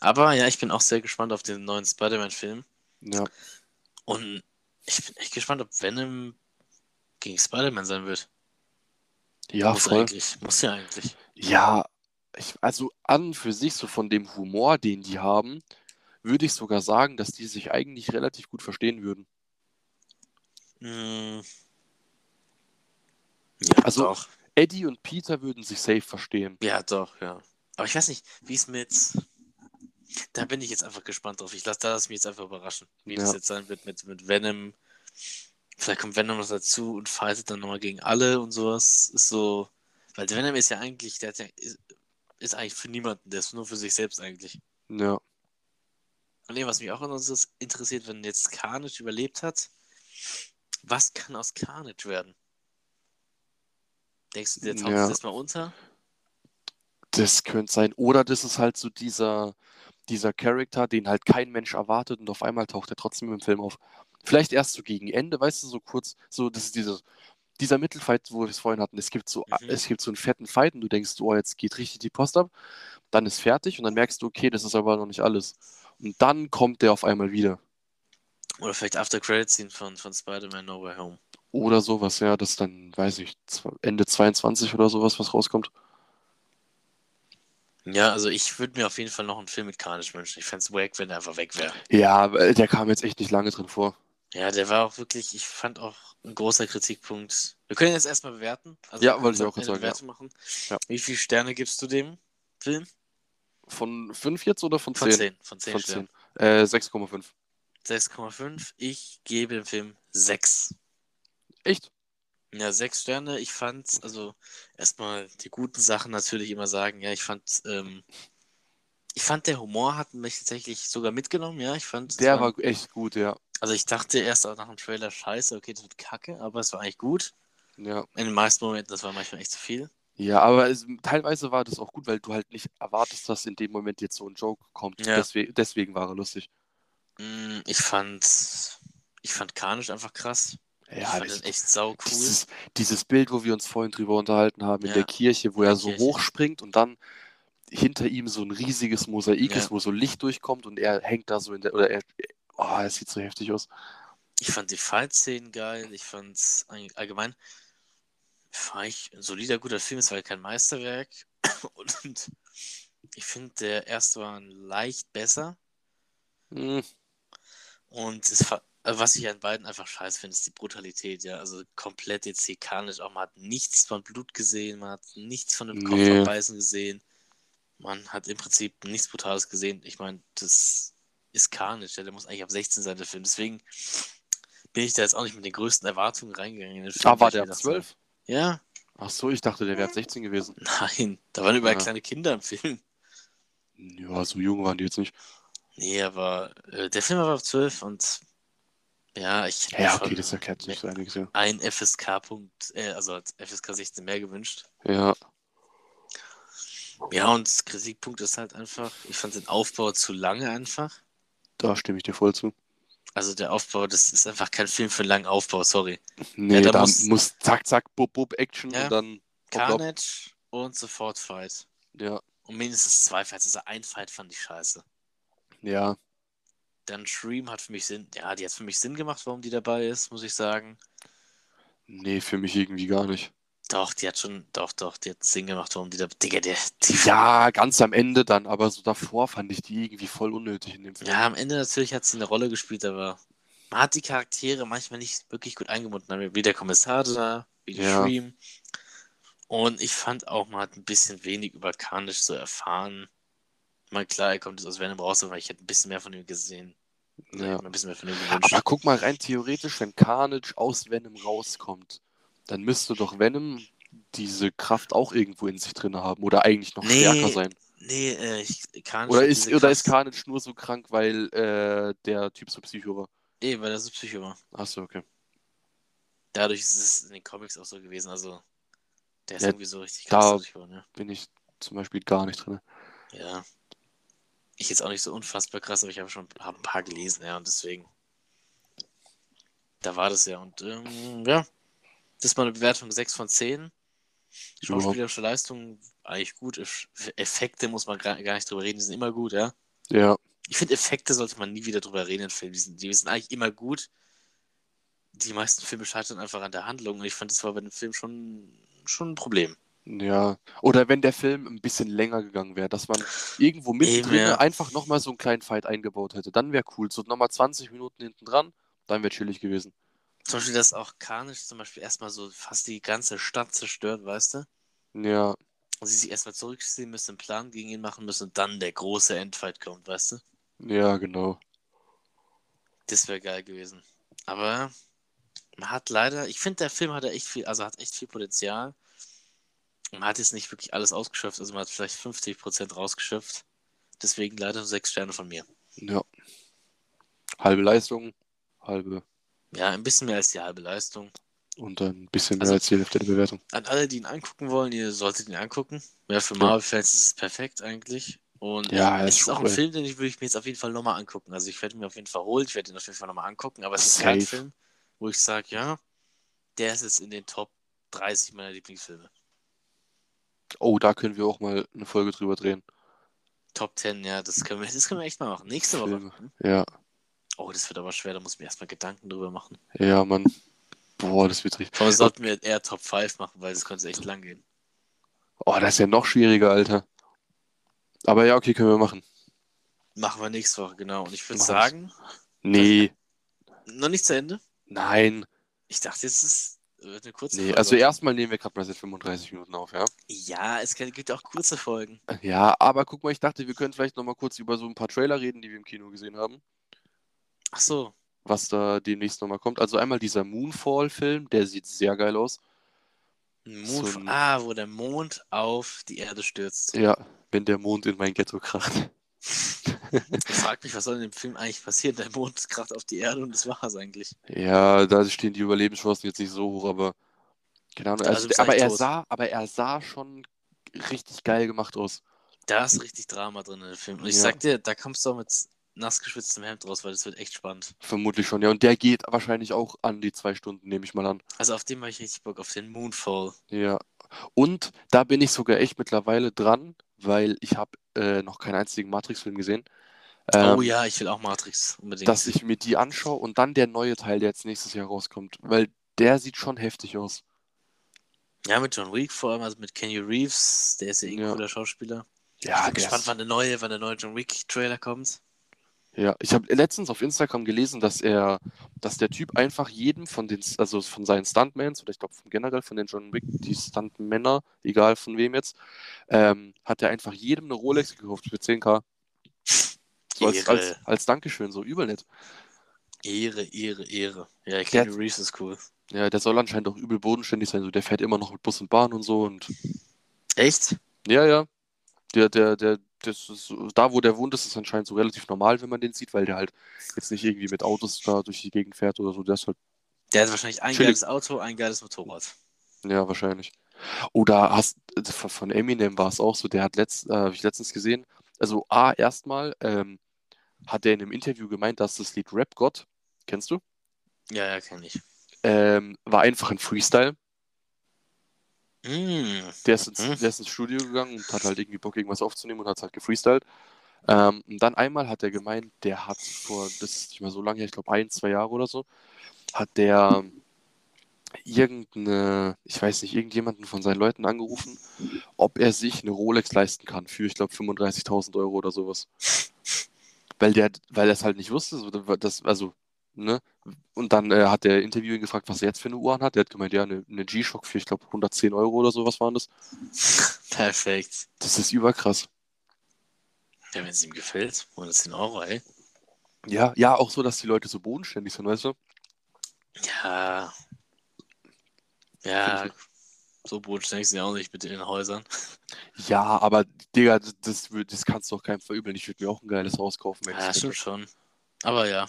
Aber ja, ich bin auch sehr gespannt auf den neuen Spider-Man-Film. Ja, Und ich bin echt gespannt, ob Venom gegen Spider-Man sein wird. Ja, muss voll. eigentlich. Muss ja eigentlich. Ja, ich, also an für sich, so von dem Humor, den die haben, würde ich sogar sagen, dass die sich eigentlich relativ gut verstehen würden. Hm. Ja, Also- doch. Eddie und Peter würden sich safe verstehen. Ja, doch, ja. Aber ich weiß nicht, wie es mit. Da bin ich jetzt einfach gespannt drauf. Ich lasse da lass mich jetzt einfach überraschen, wie das Ja. jetzt sein wird mit, mit Venom. Vielleicht kommt Venom noch dazu und fightet dann nochmal gegen alle und sowas. Ist so. Weil Venom ist ja eigentlich, der ja, ist, ist eigentlich für niemanden, der ist nur für sich selbst eigentlich. Ja. Und dem, was mich auch interess- interessiert, wenn jetzt Carnage überlebt hat, was kann aus Carnage werden? Denkst du, der taucht Ja. jetzt mal unter? Das könnte sein. Oder das ist halt so dieser, dieser Charakter, den halt kein Mensch erwartet und auf einmal taucht er trotzdem im Film auf. Vielleicht erst so gegen Ende, weißt du, so kurz, so, das ist dieses, dieser Mittelfight, wo wir es vorhin hatten. Es gibt so, Mhm. es gibt so einen fetten Fight und du denkst, oh, jetzt geht richtig die Post ab. Dann ist fertig und dann merkst du, okay, das ist aber noch nicht alles. Und dann kommt der auf einmal wieder. Oder vielleicht After Credit Scene von, von Spider-Man No Way Home. Oder sowas, ja, das dann, weiß ich, Ende 22 oder sowas, was rauskommt. Ja, also ich würde mir auf jeden Fall noch einen Film mit Carnage wünschen. Ich fände es wack, wenn er einfach weg wäre. Ja, weil der kam jetzt echt nicht lange drin vor. Ja, der war auch wirklich, ich fand auch ein großer Kritikpunkt. Wir können jetzt erstmal bewerten. Also Ja, wir wollte ich auch sagen, ja. Bewertung machen. Ja. Wie viele Sterne gibst du dem Film? Von 5 jetzt oder von 10? Von 10. Von 10 Von Sternen. 10. Äh, 6,5. 6,5. Ich gebe dem Film 6. Echt? Ja, 6 Sterne. Ich fand, also erstmal die guten Sachen natürlich immer sagen. Ja, ich fand, ähm, ich fand, der Humor hat mich tatsächlich sogar mitgenommen. Ja, ich fand, Der war echt gut, ja. Also ich dachte erst auch nach dem Trailer, scheiße, okay, das wird kacke, aber es war eigentlich gut. Ja, In den meisten Momenten, das war manchmal echt zu viel. ja aber es, teilweise war das auch gut, weil du halt nicht erwartest, dass in dem Moment jetzt so ein Joke kommt. Ja. Deswegen, deswegen war er lustig. Mm, Ich fand, ich fand Carnage einfach krass. ich Ja, fand das, echt sau cool. dieses, dieses Bild, wo wir uns vorhin drüber unterhalten haben, in Ja. der Kirche, wo In er so Kirche. hochspringt und dann hinter ihm so ein riesiges Mosaik Ja. ist, wo so Licht durchkommt und er hängt da so in der, oder er, oh, es sieht so heftig aus. Ich fand die Fight-Szenen geil. Ich fand es allgemein war ich ein solider, guter Film. Es war ja kein Meisterwerk. Und ich finde, der erste war leicht besser. Hm, Und es, äh, was ich an beiden einfach scheiße finde, ist die Brutalität, ja. Also komplett jetzt Carnage auch. Man hat nichts von Blut gesehen, man hat nichts von dem Kopf Nee. abbeißen gesehen. Man hat im Prinzip nichts Brutales gesehen. Ich meine, das ist Carnage. Der muss eigentlich ab 16 sein, der Film. Deswegen bin ich da jetzt auch nicht mit den größten Erwartungen reingegangen in den Film. Ah, war der ab dachte, 12? Ja, Ach so, ich dachte, der wäre ab 16 gewesen. nein. Da waren überall Ja. kleine Kinder im Film. Ja, so jung waren die jetzt nicht. Nee, aber äh, der Film war ab 12 und ja, ich hätte Ja, okay, das erklärt sich so einiges, ja. ein FSK-Punkt, äh, also als FSK 16 mehr gewünscht. Ja, Ja, und Kritikpunkt ist halt einfach, ich fand den Aufbau zu lange einfach. da stimme ich dir voll zu. Also der Aufbau, das ist einfach kein Film für einen langen Aufbau, sorry. Nee, da da muss- muss, zack, zack, bub, bub, Action Ja. und dann. hopp, hopp. Carnage und sofort Fight. Ja, Und mindestens zwei Fights. Also ein Fight fand ich scheiße. ja. Dann Shreem hat für mich Sinn, ja, die hat für mich Sinn gemacht, warum die dabei ist, muss ich sagen. Nee, für mich irgendwie gar nicht. Doch, die hat schon, doch, doch, die hat Sinn gemacht, warum die da, Digga, der, die, Ja, ganz am Ende dann, aber so davor fand ich die irgendwie voll unnötig in dem Film. Ja, am Ende natürlich hat sie eine Rolle gespielt, aber man hat die Charaktere manchmal nicht wirklich gut eingebunden. Wie der Kommissar da, wie die Ja. Dream. Und ich fand auch, man hat ein bisschen wenig über Carnage so erfahren. Mal klar, er kommt jetzt aus Venom raus, aber ich hätte ein bisschen mehr von ihm gesehen. Ich Ja. ein bisschen mehr von ihm gewünscht. Aber guck mal rein theoretisch, wenn Carnage aus Venom rauskommt, dann müsste doch Venom diese Kraft auch irgendwo in sich drin haben oder eigentlich noch Nee, stärker sein. Nee, äh, ich, Carnage Oder ist, oder ist Carnage nur so krank, weil äh, der Typ so Psycho war? Eh, weil er so Psycho war. Achso, okay. Dadurch ist es in den Comics auch so gewesen. Also, der ist Ja, irgendwie so richtig da- krass geworden, ja. Bin ich zum Beispiel gar nicht drin. Ja. Ich jetzt auch nicht so unfassbar krass, aber ich habe schon hab ein paar gelesen, ja, und deswegen. Da war das ja. Und ähm, ja, das ist mal eine Bewertung 6 von 10. Schauspielerische Leistung eigentlich gut. Eff- Effekte muss man gar gar nicht drüber reden, die sind immer gut, ja. Ja, Ich finde, Effekte sollte man nie wieder drüber reden in Filmen. Die sind, die sind eigentlich immer gut. Die meisten Filme scheitern einfach an der Handlung und ich fand, das war bei dem Film schon, schon ein Problem. ja. Oder wenn der Film ein bisschen länger gegangen wäre, dass man irgendwo mittendrin ja. einfach nochmal so einen kleinen Fight eingebaut hätte. Dann wäre cool. So nochmal 20 Minuten hinten dran, dann wäre chillig gewesen. Zum Beispiel, dass auch Carnage zum Beispiel erstmal so fast die ganze Stadt zerstört, weißt du? Ja, Und sie sich erstmal zurückziehen müssen, einen Plan gegen ihn machen müssen und dann der große Endfight kommt, weißt du? ja, genau. Das wäre geil gewesen. Aber man hat leider, ich finde, der Film hat ja echt viel, also hat echt viel Potenzial. Man hat jetzt nicht wirklich alles ausgeschöpft, also man hat vielleicht 50% rausgeschöpft. Deswegen leider sechs Sterne von mir. Ja. Halbe Leistung, halbe Ja, ein bisschen mehr als die halbe Leistung. und ein bisschen mehr Also- als die Hälfte der Bewertung. An alle, die ihn angucken wollen, ihr solltet ihn angucken. Ja, für. Marvel-Fans ist es perfekt eigentlich. Und Ja, es ist ist auch ein cool. Film, den ich, würde ich mir jetzt auf jeden Fall nochmal angucken. Also ich werde ihn mir auf jeden Fall holen, ich werde ihn auf jeden Fall nochmal angucken, aber es ist kein. Film, wo ich sage, ja, der ist jetzt in den Top 30 meiner Lieblingsfilme. Oh, da können wir auch mal eine Folge drüber drehen. Top 10, ja, das können wir, das können wir echt mal machen. Nächste Woche. Filme. Hm? Ja, Oh, das wird aber schwer, da muss ich mir erstmal Gedanken drüber machen. ja, Mann. Boah, das wird richtig. Allem sollten wir eher Top 5 machen, weil das könnte echt lang gehen. Oh, das ist ja noch schwieriger, Alter. Aber ja, okay, können wir machen. Machen wir nächste Woche, genau. Und ich würde sagen, Nee, noch nicht zu Ende. nein. Ich dachte, jetzt ist wird eine kurze Nee, Folge. also erstmal nehmen wir gerade mal seit 35 Minuten auf, ja? Ja, es gibt auch kurze Folgen. Ja, aber guck mal, ich dachte, wir können vielleicht noch mal kurz über so ein paar Trailer reden, die wir im Kino gesehen haben. Ach so. Was da demnächst noch mal kommt. Also einmal dieser Moonfall-Film, der sieht sehr geil aus. Ein Mond, So ein- ah, wo der Mond auf die Erde stürzt. Ja, wenn der Mond in mein Ghetto kracht. Ich frag mich, was soll in dem Film eigentlich passieren? Der Mond kracht auf die Erde und das war's eigentlich. Ja, da stehen die Überlebenschancen jetzt nicht so hoch, aber keine Ahnung. Also Also, aber er tot. sah, aber er sah schon richtig geil gemacht aus. Da ist richtig Drama drin in dem Film. Und ich Ja. sag dir, da kommst du auch mit nass geschwitztem Hemd raus, weil das wird echt spannend. Vermutlich schon, ja. Und der geht wahrscheinlich auch an die zwei Stunden, nehme ich mal an. Also auf den habe ich richtig Bock, auf den Moonfall. Ja. Und da bin ich sogar echt mittlerweile dran, weil ich habe äh, noch keinen einzigen Matrix-Film gesehen. Ähm, oh ja, ich will auch Matrix unbedingt. Dass ich mir die anschaue und dann der neue Teil, der jetzt nächstes Jahr rauskommt. Weil der sieht schon heftig aus. ja, mit John Wick vor allem, also mit Kenny Reeves, der ist ja eh ein Ja. cooler Schauspieler. ich Ja, bin der gespannt, ist- wann der neue, wann der neue John Wick-Trailer kommt. Ja, ich habe letztens auf Instagram gelesen, dass er, dass der Typ einfach jedem von den, also von seinen Stuntmans oder ich glaube generell von den John Wick, die Stuntmänner, egal von wem jetzt, ähm, hat er einfach jedem eine Rolex gekauft für 10k. So als, als, als Dankeschön, so übel nett. Ehre, Ehre, Ehre. Ja, Kenny Reeves ist cool. Ja, der soll anscheinend auch übel bodenständig sein, so der fährt immer noch mit Bus und Bahn und so und Echt? ja, ja. Der, der, der, das ist, da wo der wohnt, ist es anscheinend so relativ normal, wenn man den sieht, weil der halt jetzt nicht irgendwie mit Autos da durch die Gegend fährt oder so. Der ist halt Der hat wahrscheinlich ein Chillig. geiles Auto, ein geiles Motorrad. Ja, wahrscheinlich. Oder hast von von Eminem war es auch so, der hat letzt, äh, hab ich letztens gesehen, also A, erstmal ähm, hat er in einem Interview gemeint, dass das Lied Rap God, kennst du, Ja, ja, kenn ich. ähm, war einfach ein Freestyle. Mm. Der ist, ins, Mhm. der ist ins Studio gegangen und hat halt irgendwie Bock, irgendwas aufzunehmen und hat halt gefreestylt. Ähm, und dann einmal hat er gemeint, der hat vor, das ist nicht mehr so lange her, ich glaube ein, zwei Jahre oder so, hat der irgendeine, ich weiß nicht, irgendjemanden von seinen Leuten angerufen, ob er sich eine Rolex leisten kann für, ich glaube, 35.000 Euro oder sowas. Weil der, weil er es halt nicht wusste, das, also, ne? Und dann äh, hat der Interview ihn gefragt, was er jetzt für eine Uhr hat. Der hat gemeint, ja, eine, eine G-Shock für, ich glaube, 110 Euro oder sowas waren das. Perfekt. Das ist überkrass. Ja, wenn es ihm gefällt, 110 Euro, ey. Ja, ja, auch so, dass die Leute so bodenständig sind, weißt du? Ja. Ja, so bodenständig sind ja auch nicht mit den Häusern. Ja, aber, Digga, das, das, das kannst du doch keinem verübeln. Ich würde mir auch ein geiles Haus kaufen, wenn Ja, stimmt schon. Aber ja,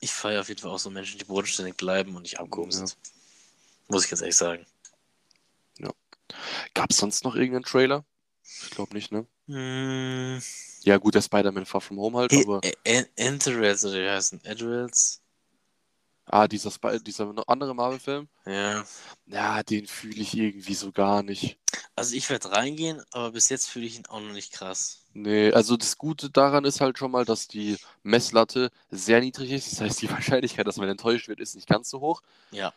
ich feiere auf jeden Fall auch so Menschen, die bodenständig bleiben und nicht abgehoben Ja. sind. Muss ich ganz ehrlich sagen. Gab es sonst noch irgendeinen Trailer? Ich glaube nicht, ne? Hm, Ja, gut, der Spider-Man Far From Home halt, hey, aber. Enterals, oder wie heißen Enterals? Ah, dieser, Spi dieser andere Marvel-Film? Ja. Ja, den fühle ich irgendwie so gar nicht. Also ich werde reingehen, aber bis jetzt fühle ich ihn auch noch nicht krass. Nee, also das Gute daran ist halt schon mal, dass die Messlatte sehr niedrig ist. Das heißt, die Wahrscheinlichkeit, dass man enttäuscht wird, ist nicht ganz so hoch. Ja.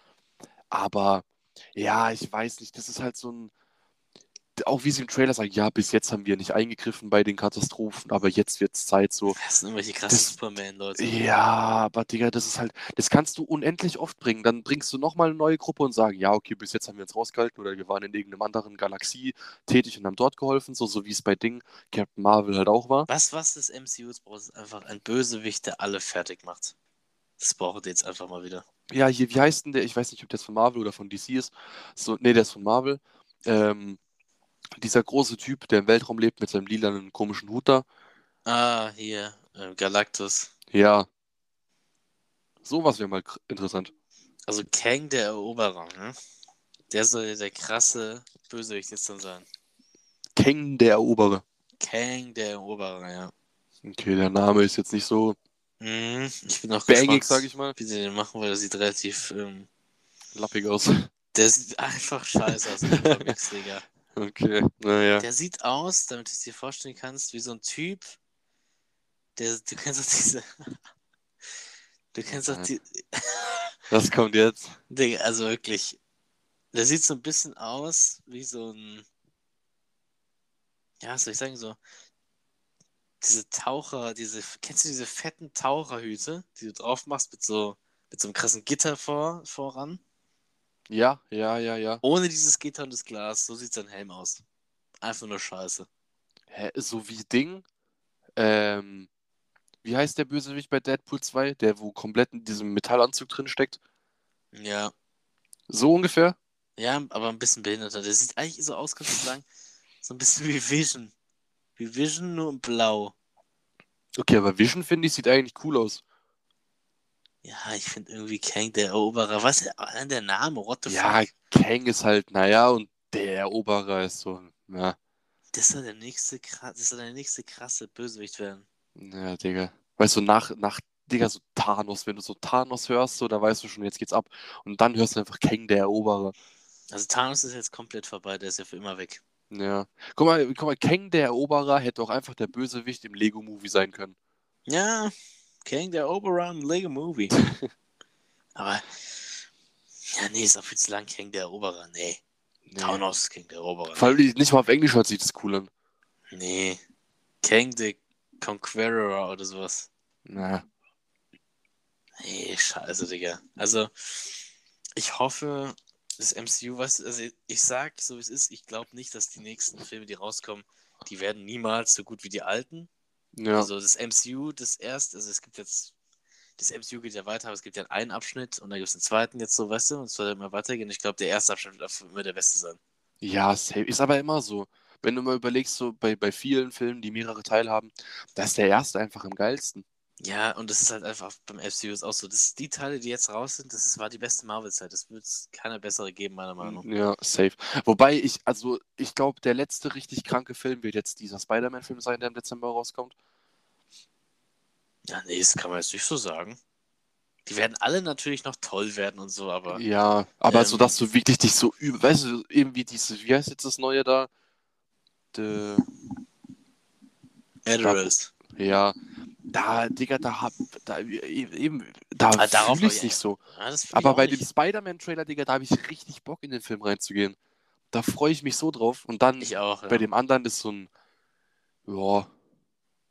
Aber ja, ich weiß nicht, das ist halt so ein. Auch wie sie im Trailer sagen, ja, bis jetzt haben wir nicht eingegriffen bei den Katastrophen, aber jetzt wird es Zeit so. Das sind irgendwelche krassen Superman-Leute. Ja, aber Digga, das ist halt, das kannst du unendlich oft bringen. Dann bringst du nochmal eine neue Gruppe und sagen, ja, okay, bis jetzt haben wir uns rausgehalten oder wir waren in irgendeiner anderen Galaxie tätig und haben dort geholfen, so, so wie es bei Ding Captain Marvel halt auch war. Was, was das MCU braucht, ist einfach ein Bösewicht, der alle fertig macht. Das braucht ihr jetzt einfach mal wieder. Ja, hier, wie heißt denn der? Ich weiß nicht, ob der jetzt von Marvel oder von DC ist. So, nee, der ist von Marvel. Ähm, dieser große Typ, der im Weltraum lebt mit seinem lilanen komischen Hut da. Ah, hier, äh, Galactus. Ja. Sowas wäre mal interessant. Also Kang der Eroberer, ne? Der soll der krasse Bösewicht jetzt dann sein. Kang der Eroberer. Kang der Eroberer, ja. Okay, der Name ist jetzt nicht so Mhm, ich bin auch bangig, sag ich mal. wie sie den machen, weil der sieht relativ, ähm, Lappig aus. der sieht einfach scheiße aus Comics, Digga. Okay, naja. Der sieht aus, damit du es dir vorstellen kannst, wie so ein Typ, der, du kennst doch diese, du kennst Nein. die, Was kommt jetzt? Digga, also wirklich, der sieht so ein bisschen aus wie so ein, ja, was soll ich sagen, so, diese Taucher, diese, kennst du diese fetten Taucherhüte, die du drauf machst mit so, mit so einem krassen Gitter vor, voran? Ja, ja, ja, ja. Ohne dieses Gitter und das Glas, so sieht sein Helm aus. Einfach nur scheiße. Hä, so wie Ding. Ähm, wie heißt der Bösewicht bei Deadpool 2? Der, wo komplett in diesem Metallanzug drin steckt? Ja, So ungefähr? ja, aber ein bisschen behinderter. Der sieht eigentlich so aus, kannst du sagen, so ein bisschen wie Vision. Wie Vision, nur in blau. Okay, aber Vision, finde ich, sieht eigentlich cool aus. Ja, ich finde irgendwie Kang der Eroberer. Was der Name? What the Ja, fuck? Kang ist halt, naja, und der Eroberer ist so, ja. Das soll der nächste, das soll der nächste krasse Bösewicht werden. Ja, Digga. Weißt du, nach, nach, Digga, so Thanos, wenn du so Thanos hörst, so, da weißt du schon, jetzt geht's ab. Und dann hörst du einfach Kang, der Eroberer. Also Thanos ist jetzt komplett vorbei, der ist ja für immer weg. Ja. Guck mal, guck mal, Kang, der Eroberer, hätte auch einfach der Bösewicht im Lego-Movie sein können. Ja, Kang der im Lego Movie. Aber, ja, nee, ist auch viel zu lang Kang der Eroberer. Nee, Nee. Thanos King der Eroberer. Vor allem nicht mal auf Englisch hört sich das cool an. Nee, Kang the Conqueror oder sowas. Na, Nee, scheiße, Digga. Also, ich hoffe, das MCU, was, also ich sag, so wie es ist, ich glaube nicht, dass die nächsten Filme, die rauskommen, die werden niemals so gut wie die alten. Ja. Also das MCU, das erste, also es gibt jetzt, das MCU geht ja weiter, aber es gibt ja einen Abschnitt und dann gibt es einen zweiten jetzt so, weißt du, und es soll immer weitergehen. Ich glaube, der erste Abschnitt wird immer der beste sein. Ja, safe. Ist aber immer so. Wenn du mal überlegst, so bei, bei vielen Filmen, die mehrere Teile haben, da ist der erste einfach am geilsten. Ja, und das ist halt einfach beim MCU ist auch so, das, die Teile, die jetzt raus sind, das ist, war die beste Marvel-Zeit. Das wird es keine bessere geben, meiner Meinung nach. Ja, safe. Wobei ich, also ich glaube, der letzte richtig kranke Film wird jetzt dieser Spider-Man-Film sein, der im Dezember rauskommt. Ja, nee, das kann man jetzt nicht so sagen. Die werden alle natürlich noch toll werden und so, aber Ja, aber Ähm, so, dass du wirklich dich so üb, weißt du, irgendwie dieses, wie heißt jetzt das neue da? De, Adderalls. ja, da, Digga, da hab, da, eben, da Ah, darauf fühle ich nicht so. Ja, ich Aber bei nicht. dem Spider-Man-Trailer, Digga, da habe ich richtig Bock, in den Film reinzugehen. Da freue ich mich so drauf. Und dann auch, ja. bei dem anderen ist so ein, ja,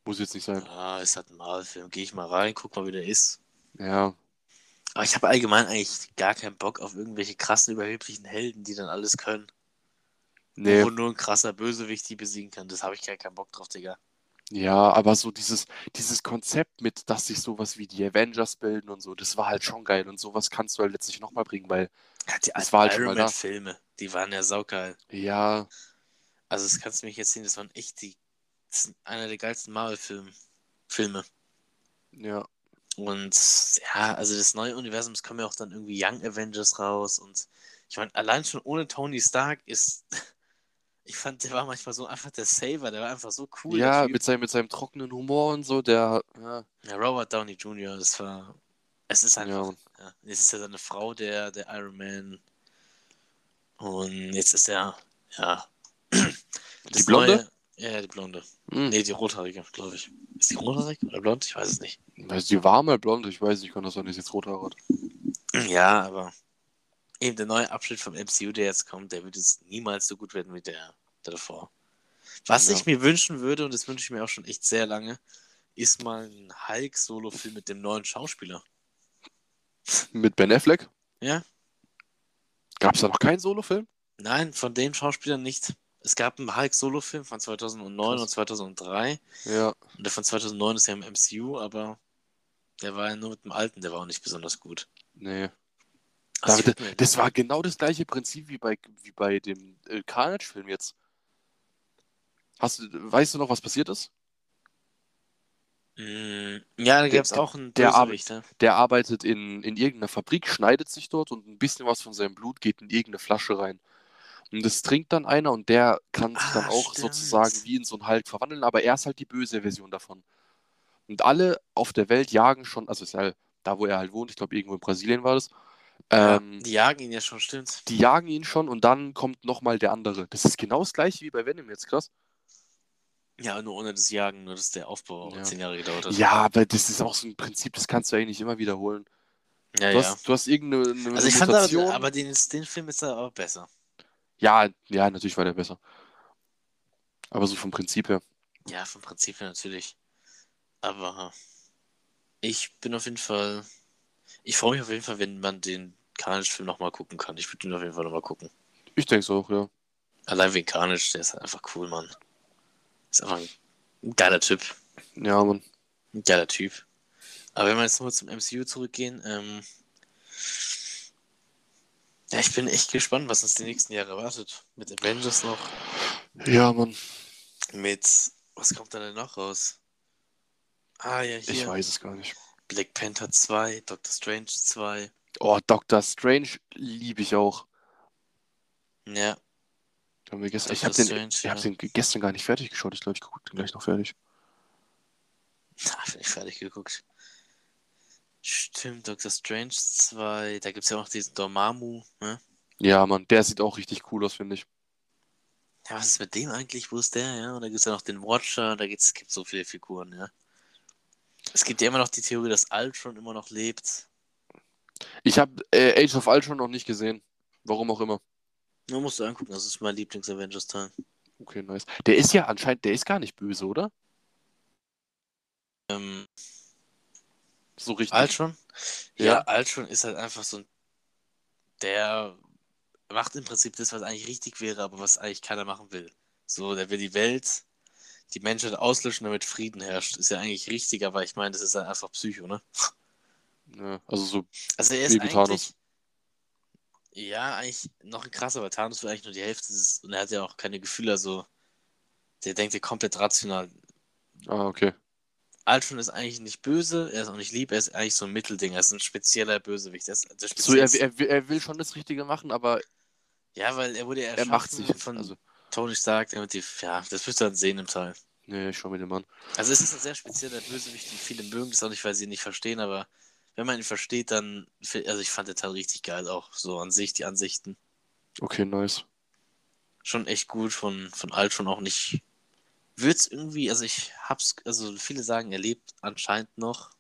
muss jetzt nicht sein. Ah, ist halt ein Marvel-Film. Geh ich mal rein, guck mal, wie der ist. Ja, Aber ich habe allgemein eigentlich gar keinen Bock auf irgendwelche krassen, überheblichen Helden, die dann alles können. nee, Wo nur ein krasser Bösewicht die besiegen kann. Das habe ich gar keinen Bock drauf, Digga. Ja, aber so dieses, dieses Konzept mit, dass sich sowas wie die Avengers bilden und so, das war halt schon geil. Und sowas kannst du halt letztlich nochmal bringen, weil, Ja, die Das war halt schon mal Iron da. Man-Filme, die waren ja saugeil. ja, Also, das kannst du mich jetzt sehen, das waren echt die. Das sind einer der geilsten Marvel-Filme. Filme. ja, Und ja, also das neue Universum, es kommen ja auch dann irgendwie Young Avengers raus und ich meine, allein schon ohne Tony Stark ist, ich fand, der war manchmal so einfach der Saver, der war einfach so cool. ja, mit seinem, mit seinem trockenen Humor und so, der, ja, ja, Robert Downey Jr., das war, es ist einfach, Ja. ja, jetzt ist ja seine Frau der, der Iron Man und jetzt ist er, ja, Die Blonde? Neue, ja, die Blonde. hm. Nee, die rothaarige, glaube ich. Ist die rothaarig oder blond? Ich weiß es nicht. Also die war mal blond, ich weiß, ich kann das auch nicht jetzt rot hat. Ja, aber eben der neue Abschnitt vom MCU, der jetzt kommt, der wird jetzt niemals so gut werden wie der davor. Was Ja. ich mir wünschen würde, und das wünsche ich mir auch schon echt sehr lange, ist mal ein Hulk-Solo-Film mit dem neuen Schauspieler. Mit Ben Affleck? Ja? Gab es da noch keinen Solo-Film? Nein, von den Schauspielern nicht. Es gab einen Hulk-Solo-Film von 2009 Krass. und 2003. Ja. Und der von 2009 ist ja im MCU, aber der war ja nur mit dem alten, der war auch nicht besonders gut. Nee. Würd mir- das war genau das gleiche Prinzip wie bei, wie bei dem äh, Carnage-Film jetzt. Hast du, weißt du noch, was passiert ist? Mm, ja, da gab es auch einen der Bösewicht, ne? Der arbeitet in, in irgendeiner Fabrik, schneidet sich dort und ein bisschen was von seinem Blut geht in irgendeine Flasche rein. Und das trinkt dann einer und der kann sich dann Ah, auch stimmt. sozusagen wie in so einen Hulk verwandeln, aber er ist halt die böse Version davon. Und alle auf der Welt jagen schon, also ist ja da, wo er halt wohnt, ich glaube irgendwo in Brasilien war das, ähm, die jagen ihn ja schon, stimmt. die jagen ihn schon und dann kommt nochmal der andere. Das ist genau das gleiche wie bei Venom jetzt, krass. Ja, nur ohne das Jagen, nur dass der Aufbau Ja. zehn Jahre gedauert hat. Ja, aber das ist auch so ein Prinzip, das kannst du eigentlich immer wiederholen. ja. Du, ja. hast, du hast irgendeine eine Also ich fand aber, aber den, den Film ist da aber besser. Ja, ja, natürlich war der besser. Aber so vom Prinzip her. Ja, vom Prinzip her natürlich. Aber ich bin auf jeden Fall. Ich freue mich auf jeden Fall, wenn man den Carnage-Film nochmal gucken kann. Ich würde ihn auf jeden Fall nochmal gucken. Ich denke es auch, ja. Allein wegen Carnage, der ist halt einfach cool, Mann. Ist einfach ein, geiler Typ. Ja, Mann. Ein geiler Typ. Aber wenn wir jetzt nochmal zum MCU zurückgehen, ähm, ja, ich bin echt gespannt, was uns die nächsten Jahre erwartet. Mit Avengers noch, Ja, Mann. mit, was kommt da denn noch raus? Ah, ja, hier. Ich weiß es gar nicht. Black Panther 2, Doctor Strange 2. Oh, Doctor Strange liebe ich auch. Ja, Haben wir gestern, ich habe den, Strange, ich hab ja. den gestern gar nicht fertig geschaut. Ich glaube, ich gucke den gleich noch fertig. da bin ich fertig geguckt. Stimmt, Doctor Strange 2. Da gibt es ja auch noch diesen Dormammu. Ne? Ja, Mann. Der sieht auch richtig cool aus, finde ich. Ja, was ist mit dem eigentlich? Wo ist der? Ja, und da gibt es ja noch den Watcher. Da gibt's, gibt so viele Figuren, ja. Es gibt ja immer noch die Theorie, dass Ultron immer noch lebt. Ich habe äh, Age of Ultron noch nicht gesehen. Warum auch immer. Nur musst du angucken, das ist mein Lieblings-Avengers-Teil. Okay, nice. Der ist ja anscheinend, der ist gar nicht böse, oder? Ähm, So richtig. Ultron? Ja, Ultron ist halt einfach so ein. Der macht im Prinzip das, was eigentlich richtig wäre, aber was eigentlich keiner machen will. So, der will die Welt, die Menschheit auslöschen, damit Frieden herrscht. Ist ja eigentlich richtig, aber ich meine, das ist halt einfach Psycho, ne? Ja, also so, Also er ist. Thanos. Ja, eigentlich noch ein krasser, weil Thanos will eigentlich nur die Hälfte des, und er hat ja auch keine Gefühle, also der denkt ja komplett rational. ah, okay. Ultron ist eigentlich nicht böse, er ist auch nicht lieb, er ist eigentlich so ein Mittelding, er ist ein spezieller Bösewicht. Er ist So, er, er, will- er will schon das Richtige machen, aber Ja, weil er wurde ja er macht sich. von Also, Tony Stark, ja, das wirst du dann sehen im Teil. nee, ich schau mir den Mann. Also es ist ein sehr spezieller Bösewicht und viele mögen das auch nicht, weil sie ihn nicht verstehen, aber wenn man ihn versteht, dann, also ich fand den Teil richtig geil auch, so an sich, die Ansichten. Okay, nice. Schon echt gut von, von Alt schon auch nicht. Wird's irgendwie, also ich hab's, also viele sagen, er lebt anscheinend noch.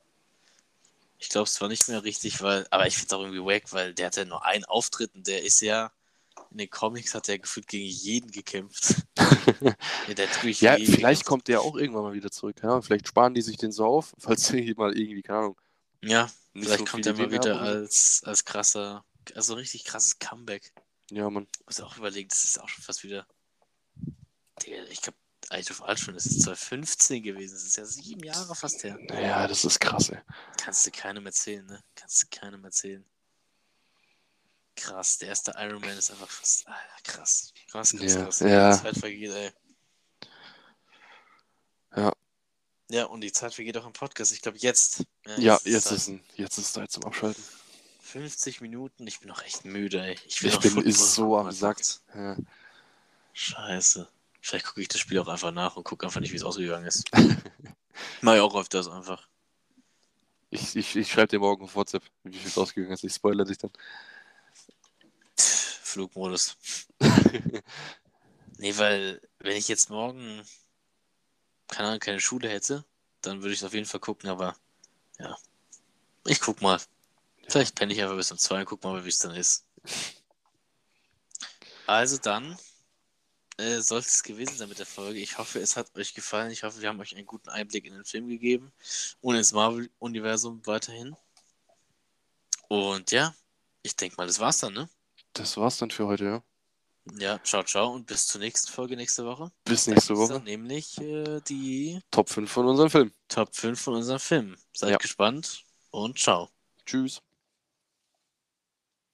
Ich glaube es zwar nicht mehr richtig, weil, aber ich find's auch irgendwie wack, weil der hat ja nur einen Auftritt und der ist ja, in den Comics hat er gefühlt gegen jeden gekämpft. ja, Ja, vielleicht kommt der auch irgendwann mal wieder zurück. Ahnung, vielleicht sparen die sich den so auf, falls sie mal irgendwie, keine Ahnung. Ja, vielleicht so kommt er mal wieder haben als, als krasser, also richtig krasses Comeback. Ja, Mann. Muss auch überlegen, das ist auch schon fast wieder. Ich glaube, Age of Ultron, das ist 2015 gewesen. Das ist ja sieben Jahre fast her. Ja, das ist krass, ey. Kannst du keinem erzählen, ne? Kannst du keinem erzählen. Krass, der erste Iron Man ist einfach fast. Alter, krass. Krass, krass, Ja, krass. ja. Die Zeit vergeht, ey. Ja. Ja, und die Zeit vergeht auch im Podcast. Ich glaube, jetzt. Ja, jetzt ist, ein, jetzt ist Zeit zum Abschalten. 50 Minuten. Ich bin noch echt müde, ey. Ich, will Ich bin Football so am Sack. Ja. Scheiße. Vielleicht gucke ich das Spiel auch einfach nach und gucke einfach nicht, wie es ausgegangen ist. Mach ich auch öfters einfach. Ich, ich, ich schreibe dir morgen auf WhatsApp, wie viel es ausgegangen ist. Ich spoilere dich dann. Flugmodus. Nee, weil wenn ich jetzt morgen keine Ahnung, keine Schule hätte, dann würde ich es auf jeden Fall gucken, aber ja. Ich guck mal. Vielleicht penne ich einfach bis um zwei und guck mal, wie es dann ist. Also dann äh, sollte es gewesen sein mit der Folge. Ich hoffe, es hat euch gefallen. Ich hoffe, wir haben euch einen guten Einblick in den Film gegeben und ins Marvel-Universum weiterhin. Und ja, ich denke mal, das war's dann, ne? Das war's dann für heute, ja. Ja, ciao, ciao und bis zur nächsten Folge nächste Woche. Bis nächste Woche. dann nämlich äh, die Top 5 von unserem Film. Top 5 von unserem Film. Seid Ja. gespannt und ciao. Tschüss.